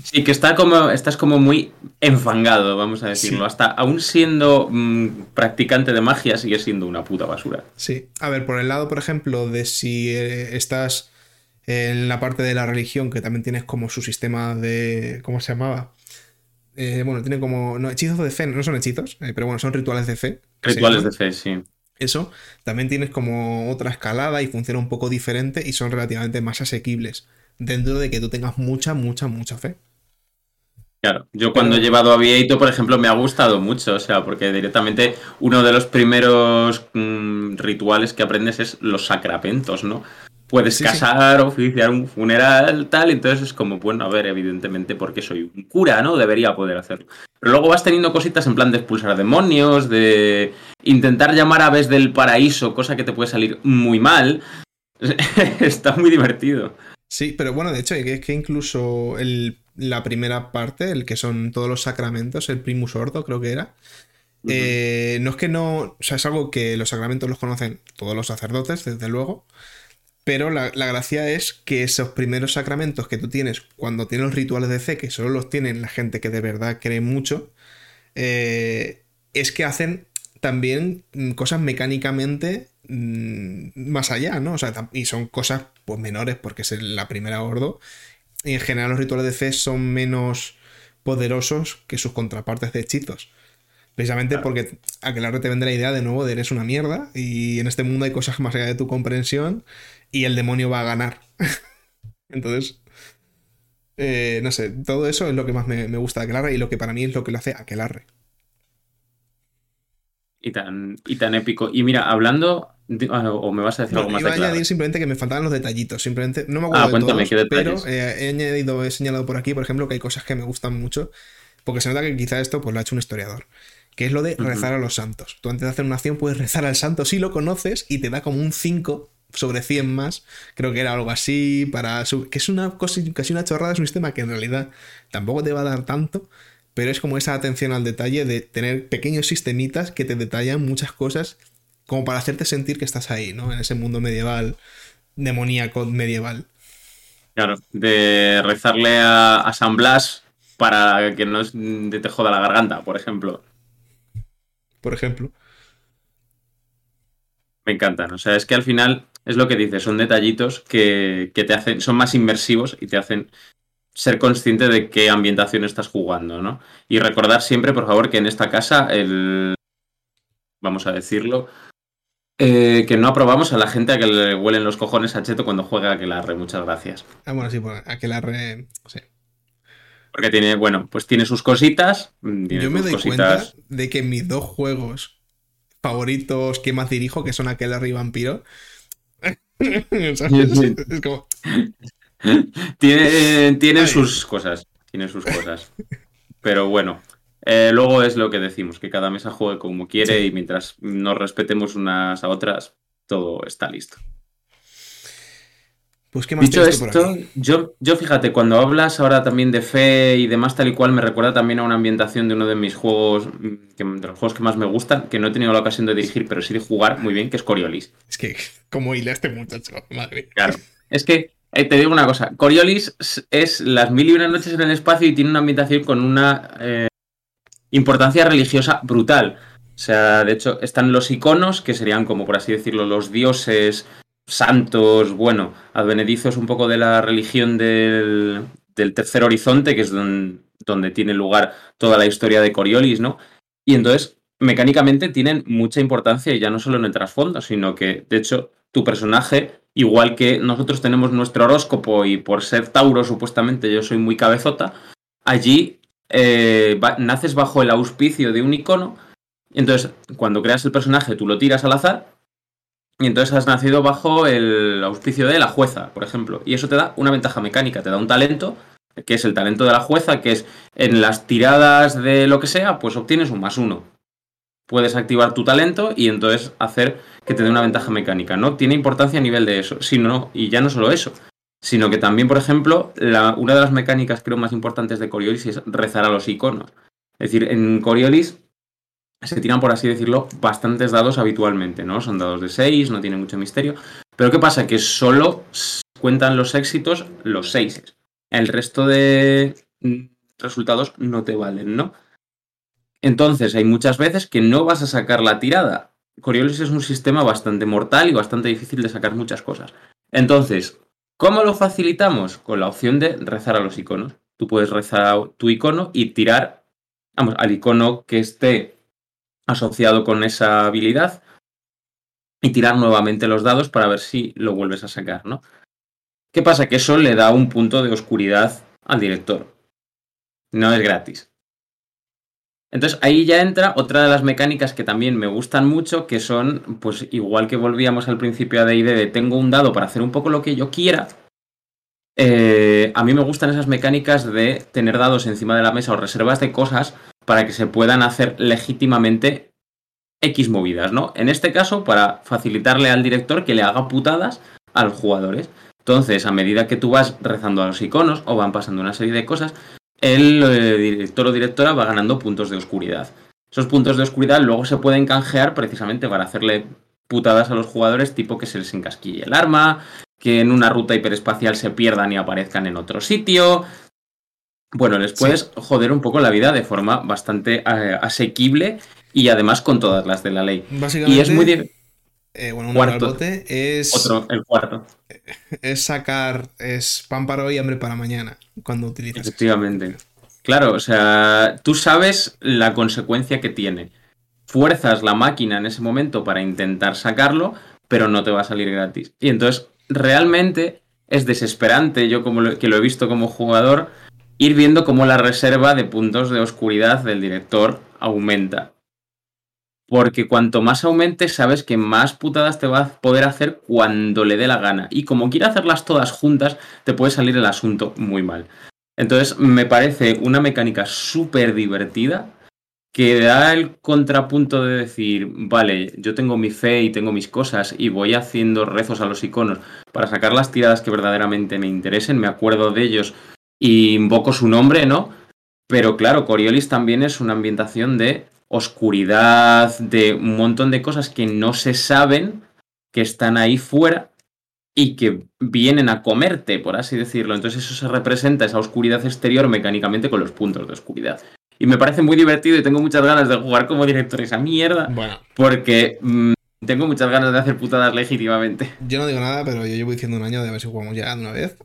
A: Sí, que está como, estás como muy enfangado, vamos a decirlo. Hasta aún siendo mm, practicante de magia, sigue siendo una puta basura.
B: Sí. A ver, por el lado, por ejemplo, de si eh, estás en la parte de la religión, que también tienes como su sistema de. ¿Cómo se llamaba? Eh, bueno, tiene como. No, hechizos de fe, no son hechizos, pero bueno, son rituales de fe.
A: Rituales de fe, sí
B: eso, también tienes como otra escalada y funciona un poco diferente y son relativamente más asequibles, dentro de que tú tengas mucha, mucha, mucha fe.
A: Claro, yo cuando he llevado a Vieito, por ejemplo, me ha gustado mucho, o sea, porque directamente uno de los primeros mm, rituales que aprendes es los sacramentos, ¿no? puedes casar, oficiar un funeral, tal, entonces es como, bueno, a ver, evidentemente, porque soy un cura, ¿no? Debería poder hacerlo. Pero luego vas teniendo cositas en plan de expulsar demonios, de intentar llamar aves del paraíso, cosa que te puede salir muy mal. [laughs] Está muy divertido.
B: Sí, pero bueno, de hecho, es que incluso la primera parte, el que son todos los sacramentos, el primus ordo, creo que era. Eh, no es que no. O sea, es algo que los sacramentos los conocen todos los sacerdotes, desde luego. Pero la, gracia es que esos primeros sacramentos que tú tienes cuando tienes los rituales de fe, que solo los tienen la gente que de verdad cree mucho, eh, es que hacen también cosas mecánicamente mm, más allá, ¿no? O sea, y son cosas pues menores porque es la primera ordo. Y en general los rituales de fe son menos poderosos que sus contrapartes de hechizos. Precisamente porque Aquelarre te vende la idea de nuevo de eres una mierda y en este mundo hay cosas más allá de tu comprensión y el demonio va a ganar. [laughs] Entonces, eh, no sé, todo eso es lo que más me, gusta de Aquelarre y lo que para mí es lo que lo hace Aquelarre.
A: Y tan, y tan épico. Y mira, hablando. O me vas a decir algo más
B: iba a añadir simplemente que me faltaban los detallitos. Simplemente. No me acuerdo ah, de todos, pero eh, he añadido, he señalado por aquí, por ejemplo, que hay cosas que me gustan mucho. Porque se nota que quizá esto pues, lo ha hecho un historiador. Que es lo de rezar a los santos. Tú antes de hacer una acción puedes rezar al santo si lo conoces y te da como un 5 sobre 100 más, creo que era algo así, para que es una cosa, casi una chorrada, es un sistema que en realidad tampoco te va a dar tanto, pero es como esa atención al detalle de tener pequeños sistemitas que te detallan muchas cosas como para hacerte sentir que estás ahí, ¿no? En ese mundo medieval, demoníaco medieval.
A: Claro, de rezarle a, San Blas para que no te joda la garganta, por ejemplo.
B: Por ejemplo.
A: Me encantan. O sea, es que al final es lo que dices, son detallitos que, que te hacen, son más inmersivos y te hacen ser consciente de qué ambientación estás jugando, ¿no? Y recordar siempre, por favor, que en esta casa el, vamos a decirlo, eh, que no aprobamos a la gente a que le huelen los cojones a Cheto cuando juega a Aquelarre. Muchas gracias.
B: Ah, bueno, sí, pues Aquelarre, sí.
A: Porque tiene, bueno, pues tiene sus cositas. Yo
B: me doy cuenta de que mis dos juegos favoritos que más dirijo, que son Aquelarre y Vampiro, [laughs] es
A: como... tiene, tiene sus cosas. Tiene sus cosas. Pero bueno, eh, luego es lo que decimos, que cada mesa juegue como quiere y mientras nos respetemos unas a otras, todo está listo. Pues qué más Dicho esto, yo, yo fíjate, cuando hablas ahora también de fe y demás tal y cual, me recuerda también a una ambientación de uno de mis juegos, que, de los juegos que más me gustan, que no he tenido la ocasión de dirigir, pero sí de jugar muy bien, que es Coriolis.
B: Es que, como hila este muchacho, madre.
A: Claro. Es que eh, te digo una cosa, Coriolis es las mil y una noches en el espacio y tiene una ambientación con una eh, importancia religiosa brutal. O sea, de hecho, están los iconos, que serían como, por así decirlo, los dioses santos, bueno, advenedizos un poco de la religión del, tercer horizonte, que es donde, tiene lugar toda la historia de Coriolis, ¿no? Y entonces, mecánicamente tienen mucha importancia, ya no solo en el trasfondo, sino que, de hecho, tu personaje, igual que nosotros tenemos nuestro horóscopo y por ser Tauro, supuestamente yo soy muy cabezota, allí eh, naces bajo el auspicio de un icono. Entonces, cuando creas el personaje, tú lo tiras al azar. Y entonces has nacido bajo el auspicio de la jueza, por ejemplo. Y eso te da una ventaja mecánica, te da un talento, que es el talento de la jueza, que es en las tiradas de lo que sea, pues obtienes un más uno. Puedes activar tu talento y entonces hacer que te dé una ventaja mecánica. No tiene importancia a nivel de eso, sino, y ya no solo eso, sino que también, por ejemplo, una de las mecánicas creo más importantes de Coriolis es rezar a los iconos. Es decir, en Coriolis se tiran, por así decirlo, bastantes dados habitualmente, ¿no? Son dados de 6, no tiene mucho misterio. Pero ¿qué pasa? Que solo cuentan los éxitos los 6. El resto de resultados no te valen, ¿no? Entonces, hay muchas veces que no vas a sacar la tirada. Coriolis es un sistema bastante mortal y bastante difícil de sacar muchas cosas. Entonces, ¿Cómo lo facilitamos? Con la opción de rezar a los iconos. Tú puedes rezar a tu icono y tirar vamos, al icono que esté asociado con esa habilidad y tirar nuevamente los dados para ver si lo vuelves a sacar, ¿no? ¿Qué pasa? Que eso le da un punto de oscuridad al director. No es gratis. Entonces ahí ya entra otra de las mecánicas que también me gustan mucho, que son, pues igual que volvíamos al principio a DD de tengo un dado para hacer un poco lo que yo quiera, eh, a mí me gustan esas mecánicas de tener dados encima de la mesa o reservas de cosas para que se puedan hacer legítimamente X movidas, ¿no? En este caso, para facilitarle al director que le haga putadas a los jugadores. Entonces, a medida que tú vas rezando a los iconos o van pasando una serie de cosas, el eh, director o directora va ganando puntos de oscuridad. Esos puntos de oscuridad luego se pueden canjear precisamente para hacerle putadas a los jugadores, tipo que se les encasquille el arma, que en una ruta hiperespacial se pierdan y aparezcan en otro sitio. Bueno, les puedes joder un poco la vida de forma bastante eh, asequible y además con todas las de la ley.
B: Básicamente,
A: y es muy
B: eh, bueno, un cuarto, es.
A: Otro, el cuarto. [laughs]
B: Es sacar. Es pan para hoy, hambre para mañana. Cuando utilizas.
A: Efectivamente. Claro, o sea, tú sabes la consecuencia que tiene. Fuerzas la máquina en ese momento para intentar sacarlo, pero no te va a salir gratis. Y entonces, realmente es desesperante, yo como que lo he visto como jugador, ir viendo cómo la reserva de puntos de oscuridad del director aumenta. Porque cuanto más aumente, sabes que más putadas te va a poder hacer cuando le dé la gana. Y como quiere hacerlas todas juntas, te puede salir el asunto muy mal. Entonces, me parece una mecánica súper divertida que da el contrapunto de decir, vale, yo tengo mi fe y tengo mis cosas y voy haciendo rezos a los iconos para sacar las tiradas que verdaderamente me interesen, me acuerdo de ellos y invoco su nombre, ¿no? Pero claro, Coriolis también es una ambientación de oscuridad, de un montón de cosas que no se saben, que están ahí fuera y que vienen a comerte, por así decirlo. Entonces eso se representa, esa oscuridad exterior mecánicamente con los puntos de oscuridad. Y me parece muy divertido y tengo muchas ganas de jugar como director esa mierda. Porque mm, Tengo muchas ganas de hacer putadas legítimamente.
B: Yo no digo nada, pero yo llevo diciendo un año de ver si jugamos ya de una vez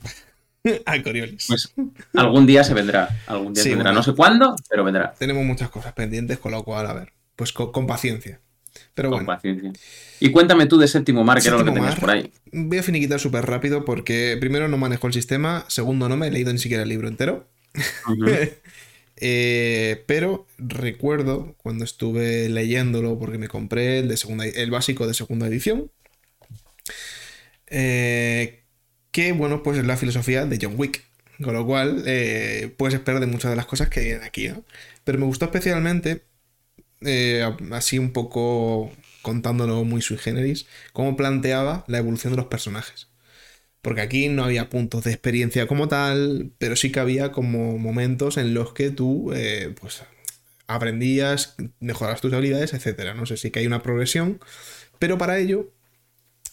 B: [laughs] a Coriolis.
A: Pues algún día se vendrá. Algún día se vendrá. no sé cuándo, pero vendrá.
B: Tenemos muchas cosas pendientes, con lo cual, a ver, pues con, paciencia. Pero con
A: paciencia. Y cuéntame tú de séptimo mar, que era lo que tenías por ahí.
B: Voy a finiquitar súper rápido porque primero no manejo el sistema, segundo no me he leído ni siquiera el libro entero. [laughs] Eh, pero recuerdo cuando estuve leyéndolo, porque me compré el, de segunda, el básico de segunda edición, eh, que bueno, pues es la filosofía de John Wick. Con lo cual, eh, puedes esperar de muchas de las cosas que vienen aquí, Pero me gustó especialmente, así un poco contándolo muy sui generis, cómo planteaba la evolución de los personajes. Porque aquí no había puntos de experiencia como tal, pero sí que había como momentos en los que tú, eh, pues, aprendías, mejorabas tus habilidades, etc. No sé si que hay una progresión, pero para ello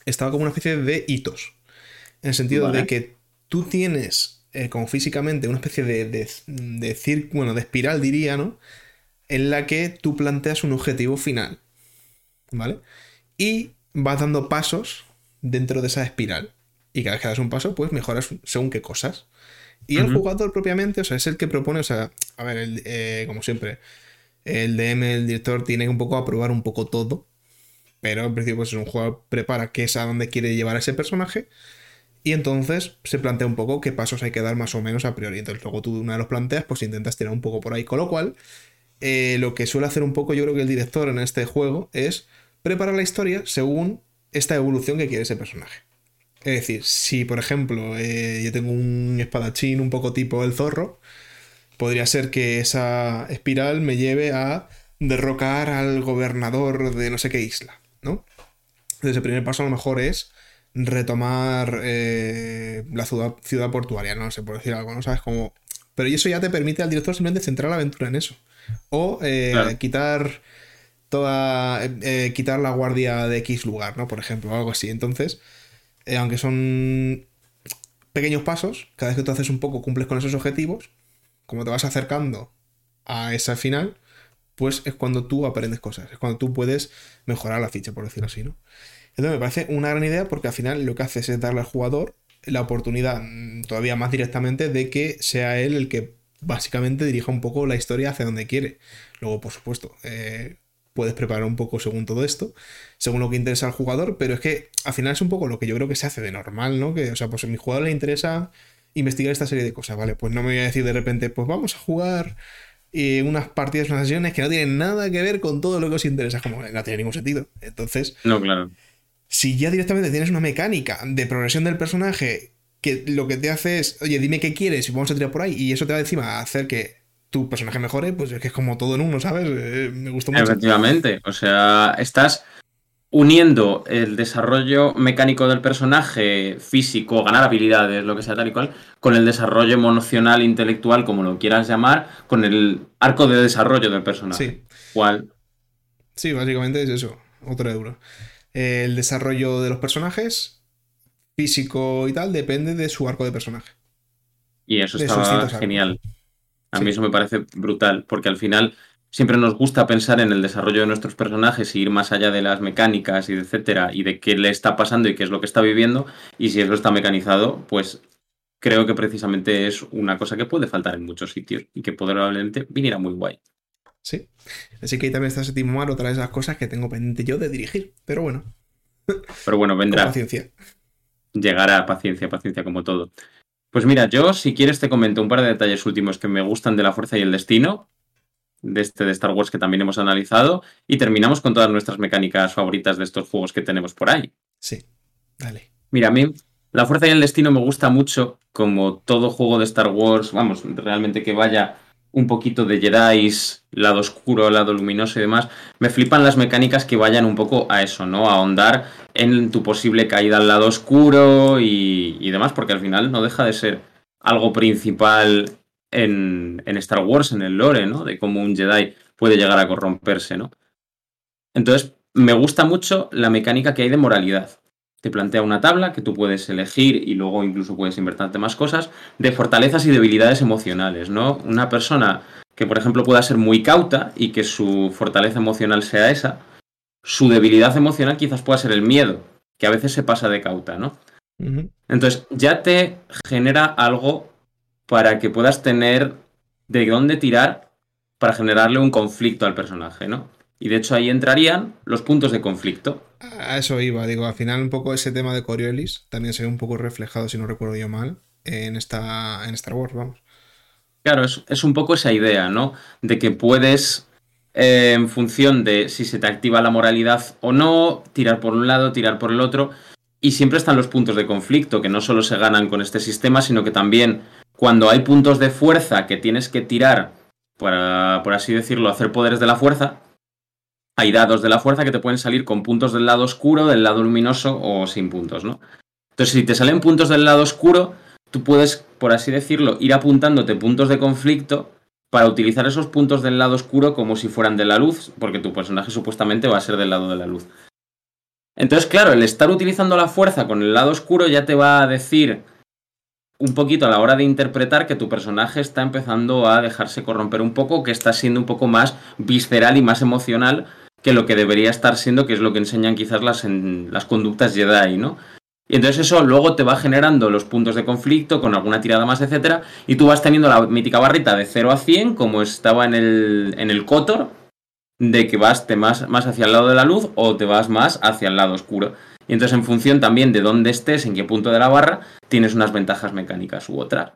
B: estaba como una especie de hitos. En el sentido de que tú tienes, eh, como físicamente, una especie de, de, de bueno, de espiral, diría, ¿no? En la que tú planteas un objetivo final. ¿Vale? Y vas dando pasos dentro de esa espiral. Y cada vez que das un paso, pues mejoras según qué cosas. Y el jugador propiamente, o sea, es el que propone, o sea, a ver, eh, como siempre, el DM, el director, tiene un poco a probar un poco todo. Pero en principio, pues es un jugador prepara qué es a dónde quiere llevar a ese personaje. Y entonces se plantea un poco qué pasos hay que dar más o menos a priori. Entonces luego tú una de los planteas, pues intentas tirar un poco por ahí. Con lo cual, eh, lo que suele hacer un poco yo creo que el director en este juego es preparar la historia según esta evolución que quiere ese personaje. Es decir, si por ejemplo eh, yo tengo un espadachín un poco tipo el zorro, podría ser que esa espiral me lleve a derrocar al gobernador de no sé qué isla, ¿no? Entonces el primer paso a lo mejor es retomar eh, la ciudad, ciudad, portuaria, no sé, por decir algo, ¿no? ¿Sabes? Como... Pero eso ya te permite al director simplemente centrar la aventura en eso. O eh, quitar toda... quitar la guardia de X lugar, ¿no? Por ejemplo, algo así. Entonces eh, aunque son pequeños pasos, cada vez que tú haces un poco cumples con esos objetivos, como te vas acercando a ese final, pues es cuando tú aprendes cosas, es cuando tú puedes mejorar la ficha, por decirlo así, ¿no? Entonces me parece una gran idea porque al final lo que haces es darle al jugador la oportunidad mm, todavía más directamente de que sea él el que básicamente dirija un poco la historia hacia donde quiere. Luego, por supuesto, eh, puedes preparar un poco según todo esto, según lo que interesa al jugador, pero es que al final es un poco lo que yo creo que se hace de normal, ¿no? Que, o sea, pues a mi jugador le interesa investigar esta serie de cosas, ¿vale? Pues no me voy a decir de repente, pues vamos a jugar unas partidas, unas sesiones que no tienen nada que ver con todo lo que os interesa, como no tiene ningún sentido. Entonces,
A: no, claro.
B: Si ya directamente tienes una mecánica de progresión del personaje que lo que te hace es, oye, dime qué quieres y vamos a tirar por ahí, y eso te va encima a hacer que tu personaje mejore, pues es que es como todo en uno, ¿sabes? Eh, me gusta mucho.
A: Efectivamente, o sea, estás uniendo el desarrollo mecánico del personaje, físico, ganar habilidades, lo que sea tal y cual, con el desarrollo emocional, intelectual, como lo quieras llamar, con el arco de desarrollo del personaje. Sí. ¿Cuál?
B: Sí, básicamente es eso, otro euro. El desarrollo de los personajes, físico y tal, depende de su arco de personaje.
A: Y eso está genial. A mí eso me parece brutal, porque al final siempre nos gusta pensar en el desarrollo de nuestros personajes y ir más allá de las mecánicas y de etcétera, y de qué le está pasando y qué es lo que está viviendo, y si eso está mecanizado, pues creo que precisamente es una cosa que puede faltar en muchos sitios y que probablemente viniera muy guay.
B: Sí. Así que ahí también está Séptimo Mar, otra de esas cosas que tengo pendiente yo de dirigir. Pero bueno.
A: Pero bueno, vendrá. paciencia. Llegará paciencia, paciencia como todo. Pues mira, yo si quieres te comento un par de detalles últimos que me gustan de la fuerza y el destino, de este de Star Wars que también hemos analizado, y terminamos con todas nuestras mecánicas favoritas de estos juegos que tenemos por ahí.
B: Sí, dale.
A: Mira, a mí la fuerza y el destino me gusta mucho, como todo juego de Star Wars, vamos, realmente que vaya un poquito de Jedi, lado oscuro, lado luminoso y demás, me flipan las mecánicas que vayan un poco a eso, ¿no? A ahondar en tu posible caída al lado oscuro y, demás, porque al final no deja de ser algo principal en, en, Star Wars, en el lore, ¿no? De cómo un Jedi puede llegar a corromperse, ¿no? Entonces, me gusta mucho la mecánica que hay de moralidad. Te plantea una tabla que tú puedes elegir y luego incluso puedes invertirte más cosas de fortalezas y debilidades emocionales, ¿no? Una persona que, por ejemplo, pueda ser muy cauta y que su fortaleza emocional sea esa, su debilidad emocional quizás pueda ser el miedo, que a veces se pasa de cauta, ¿no? Entonces, ya te genera algo para que puedas tener de dónde tirar para generarle un conflicto al personaje, ¿no? Y de hecho ahí entrarían los puntos de conflicto.
B: A eso iba, digo, al final un poco ese tema de Coriolis también se ve un poco reflejado, si no recuerdo yo mal, en, esta, en Star Wars, vamos.
A: Claro, es, un poco esa idea, ¿no? De que puedes, eh, en función de si se te activa la moralidad o no, tirar por un lado, tirar por el otro. Y siempre están los puntos de conflicto, que no solo se ganan con este sistema, sino que también cuando hay puntos de fuerza que tienes que tirar para, por así decirlo, hacer poderes de la fuerza, hay dados de la fuerza que te pueden salir con puntos del lado oscuro, del lado luminoso o sin puntos, ¿no? Entonces, si te salen puntos del lado oscuro, tú puedes, por así decirlo, ir apuntándote puntos de conflicto para utilizar esos puntos del lado oscuro como si fueran de la luz, porque tu personaje supuestamente va a ser del lado de la luz. Entonces, claro, el estar utilizando la fuerza con el lado oscuro ya te va a decir un poquito a la hora de interpretar que tu personaje está empezando a dejarse corromper un poco, que está siendo un poco más visceral y más emocional que lo que debería estar siendo, que es lo que enseñan quizás las, las conductas Jedi, ¿no? Y entonces eso luego te va generando los puntos de conflicto con alguna tirada más, etcétera, y tú vas teniendo la mítica barrita de 0 a 100, como estaba en el, en el Kotor, de que vas te más, más hacia el lado de la luz o te vas más hacia el lado oscuro. Y entonces en función también de dónde estés, en qué punto de la barra, tienes unas ventajas mecánicas u otras.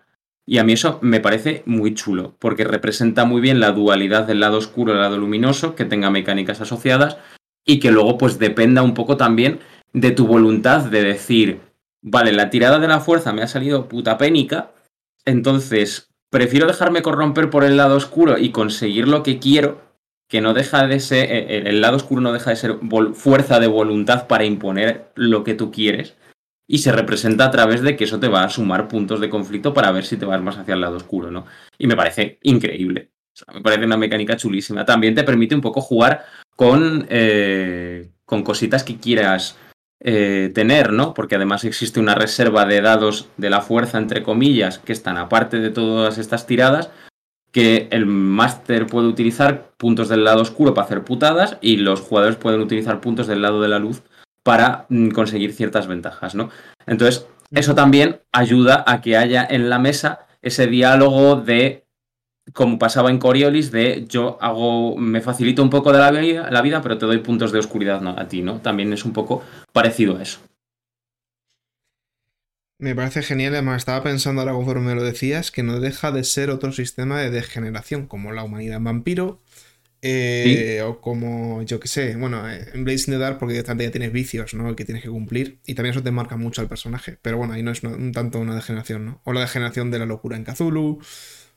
A: Y a mí eso me parece muy chulo, porque representa muy bien la dualidad del lado oscuro y el lado luminoso, que tenga mecánicas asociadas y que luego pues dependa un poco también de tu voluntad de decir, vale, la tirada de la fuerza me ha salido puta pénica, entonces prefiero dejarme corromper por el lado oscuro y conseguir lo que quiero, que no deja de ser, eh, eh, el lado oscuro no deja de ser fuerza de voluntad para imponer lo que tú quieres, y se representa a través de que eso te va a sumar puntos de conflicto para ver si te vas más hacia el lado oscuro, ¿no? Y me parece increíble. me parece una mecánica chulísima. También te permite un poco jugar con, eh, con cositas que quieras eh, tener, ¿no? Porque además existe una reserva de dados de la fuerza, entre comillas, que están aparte de todas estas tiradas, que el máster puede utilizar puntos del lado oscuro para hacer putadas y los jugadores pueden utilizar puntos del lado de la luz para mm, conseguir ciertas ventajas, ¿no? Entonces, eso también ayuda a que haya en la mesa ese diálogo de, como pasaba en Coriolis, de yo hago, me facilito un poco de la vida, la vida pero te doy puntos de oscuridad ¿no? a ti, ¿no? También es un poco parecido a eso.
B: Me parece genial, además estaba pensando ahora conforme me lo decías, que no deja de ser otro sistema de degeneración, como la humanidad en vampiro, eh, o como, yo que sé, bueno, eh, en Blazing the Dark porque ya tienes vicios, ¿no? Que tienes que cumplir. Y también eso te marca mucho al personaje. Pero bueno, ahí no es un tanto una degeneración, ¿no? O la degeneración de la locura en Cthulhu.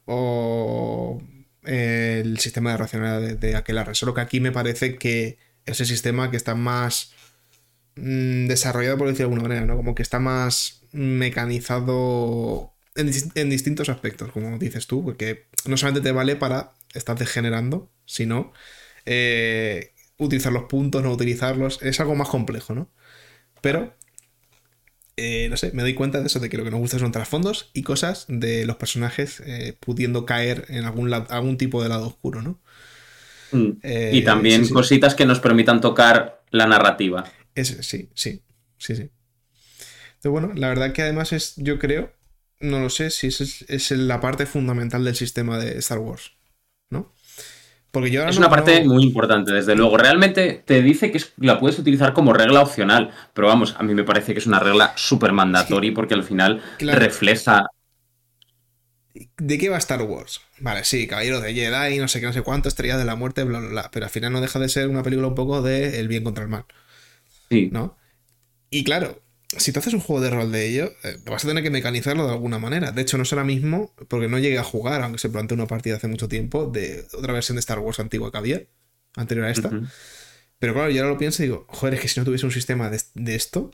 B: O el sistema de racionalidad de, aquel arre. Solo que aquí me parece que ese sistema que está más mm, desarrollado, por decirlo de alguna manera, ¿no? Como que está más mecanizado en, en distintos aspectos, como dices tú, porque no solamente te vale para estar degenerando, sino eh, utilizar los puntos, no utilizarlos, es algo más complejo, ¿no? Pero, eh, no sé, me doy cuenta de eso, de que lo que nos gusta son trasfondos y cosas de los personajes eh, pudiendo caer en algún, algún tipo de lado oscuro, ¿no?
A: Mm. y también cositas que nos permitan tocar la narrativa.
B: sí, sí, sí, sí. Entonces, bueno, la verdad que además es, yo creo, no lo sé si es, es la parte fundamental del sistema de Star Wars.
A: Es una parte muy importante, desde luego. Realmente te dice que la puedes utilizar como regla opcional, pero vamos, a mí me parece que es una regla súper mandatoria porque al final refleja.
B: ¿De qué va Star Wars? Vale, sí, Caballero de Jedi, no sé qué, no sé cuánto, Estrella de la Muerte, bla, bla, bla. Pero al final no deja de ser una película un poco de el bien contra el mal.
A: Sí.
B: ¿No? Y claro, si tú haces un juego de rol de ello, eh, vas a tener que mecanizarlo de alguna manera. De hecho, no es ahora mismo, porque no llegué a jugar, aunque se planteó una partida hace mucho tiempo, de otra versión de Star Wars antigua que había, anterior a esta. Pero claro, yo ahora lo pienso y digo, joder, es que si no tuviese un sistema de, esto,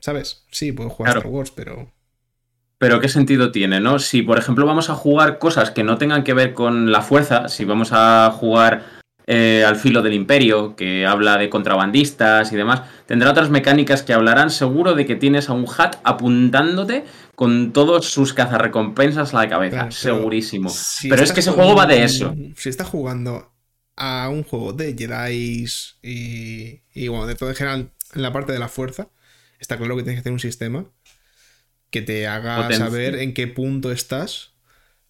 B: ¿sabes? Sí, puedo jugar Star Wars, pero...
A: Pero ¿qué sentido tiene, no? Si, por ejemplo, vamos a jugar cosas que no tengan que ver con la fuerza, si vamos a jugar eh, al filo del imperio, que habla de contrabandistas y demás, tendrá otras mecánicas que hablarán seguro de que tienes a un hat apuntándote con todos sus cazarrecompensas a la cabeza, segurísimo. pero es que ese juego va de eso.
B: Si está jugando a un juego de Jedi y, y bueno, de todo en general, en la parte de la fuerza, está claro que tienes que tener un sistema que te haga saber en qué punto estás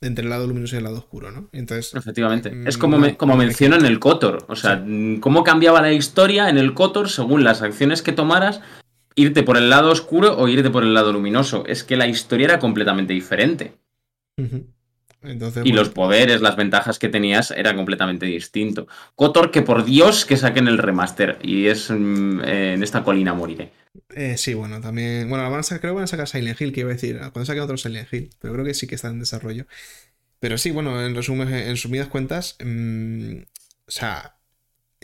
B: entre el lado luminoso y el lado oscuro, ¿no? Entonces.
A: Efectivamente. Mm, es como, me, como menciono en el Kotor. O sea, cómo cambiaba la historia en el Kotor según las acciones que tomaras, irte por el lado oscuro o irte por el lado luminoso. Es que la historia era completamente diferente. Entonces, y los poderes, las ventajas que tenías era completamente distinto. Kotor, que por Dios que saquen el remaster. Y es mm, eh, en esta colina moriré.
B: Eh, sí, bueno, también. Bueno, van a sacar, creo que van a sacar Silent Hill, que iba a decir. Cuando saquen otro Silent Hill. Pero creo que sí que está en desarrollo. Pero sí, bueno, en resumen, en sumidas cuentas. Mm, o sea.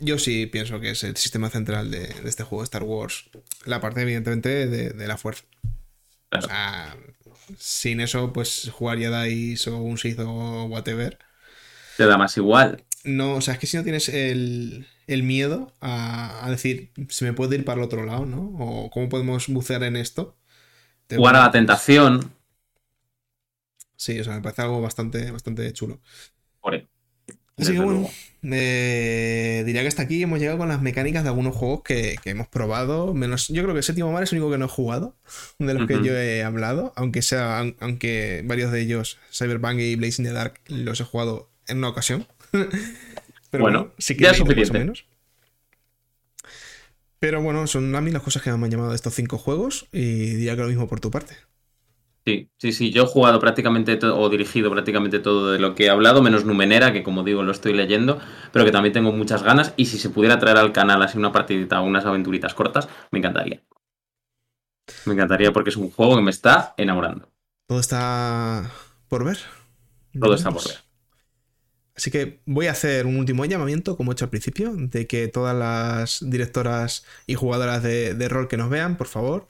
B: Yo sí pienso que es el sistema central de, este juego Star Wars. La parte, evidentemente, de, la fuerza. O sea, sin eso, pues jugar Jedi o un Sith o whatever.
A: Te da más igual.
B: No, o sea, es que si no tienes el, el miedo a, decir, se me puede ir para el otro lado, ¿no? O cómo podemos bucear en esto.
A: Jugar a la tentación.
B: Sí, o sea, me parece algo bastante, bastante chulo.
A: Por
B: Así que bueno, eh, diría que hasta aquí hemos llegado con las mecánicas de algunos juegos que, hemos probado. Menos, yo creo que el séptimo mar es el único que no he jugado, de los que yo he hablado, aunque sea, aunque varios de ellos, Cyberpunk y Blazing the Dark, los he jugado en una ocasión. [laughs]
A: Pero bueno, sí que ya es suficiente. Más o menos.
B: Pero bueno, son a mí las cosas que me han llamado de estos cinco juegos y diría que lo mismo por tu parte.
A: Sí, sí, sí. Yo he jugado prácticamente todo, o dirigido prácticamente todo de lo que he hablado, menos Numenera, que como digo lo estoy leyendo, pero que también tengo muchas ganas. Y si se pudiera traer al canal así una partidita o unas aventuritas cortas, me encantaría. Me encantaría porque es un juego que me está enamorando.
B: Todo está por ver.
A: Todo está por ver.
B: Así que voy a hacer un último llamamiento, como he hecho al principio, de que todas las directoras y jugadoras de, rol que nos vean, por favor,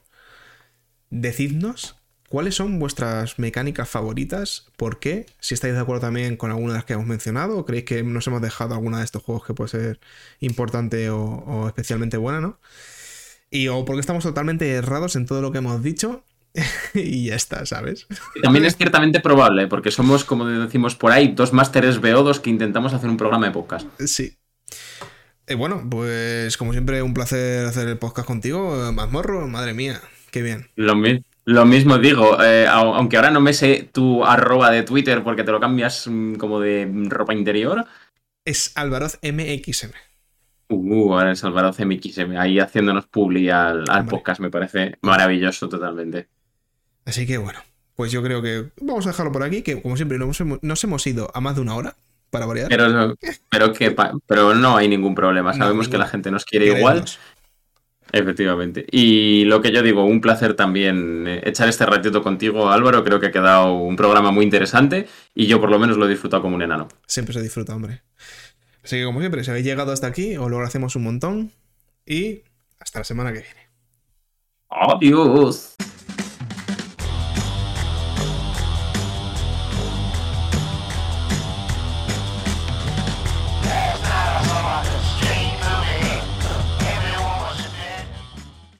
B: decidnos cuáles son vuestras mecánicas favoritas, por qué, si estáis de acuerdo también con alguna de las que hemos mencionado, o creéis que nos hemos dejado alguna de estos juegos que puede ser importante o, especialmente buena, ¿no? Y o porque estamos totalmente errados en todo lo que hemos dicho [laughs] y ya está, ¿sabes?
A: También es ciertamente probable, porque somos, como decimos por ahí, dos másteres BO2 que intentamos hacer un programa de podcast.
B: Sí. Eh, bueno, pues como siempre, un placer hacer el podcast contigo, Mazmorro, madre mía, qué bien.
A: Lo, lo mismo digo, eh, aunque ahora no me sé tu arroba de Twitter porque te lo cambias mm, como de ropa interior.
B: Es Alvaroz MXM.
A: Uh, ahora es Alvaroz MXM, ahí haciéndonos publi al, podcast, me parece maravilloso totalmente.
B: Así que bueno, pues yo creo que vamos a dejarlo por aquí, que como siempre nos hemos, ido a más de una hora para variar.
A: Pero, pero, que, pero no hay ningún problema, sabemos que la gente nos quiere igual. Efectivamente. Y lo que yo digo, un placer también eh, echar este ratito contigo, Álvaro. Creo que ha quedado un programa muy interesante y yo por lo menos lo he disfrutado como un enano.
B: Siempre se disfruta, hombre. Así que como siempre, si habéis llegado hasta aquí, os lo agradecemos un montón y hasta la semana que viene.
A: Adiós.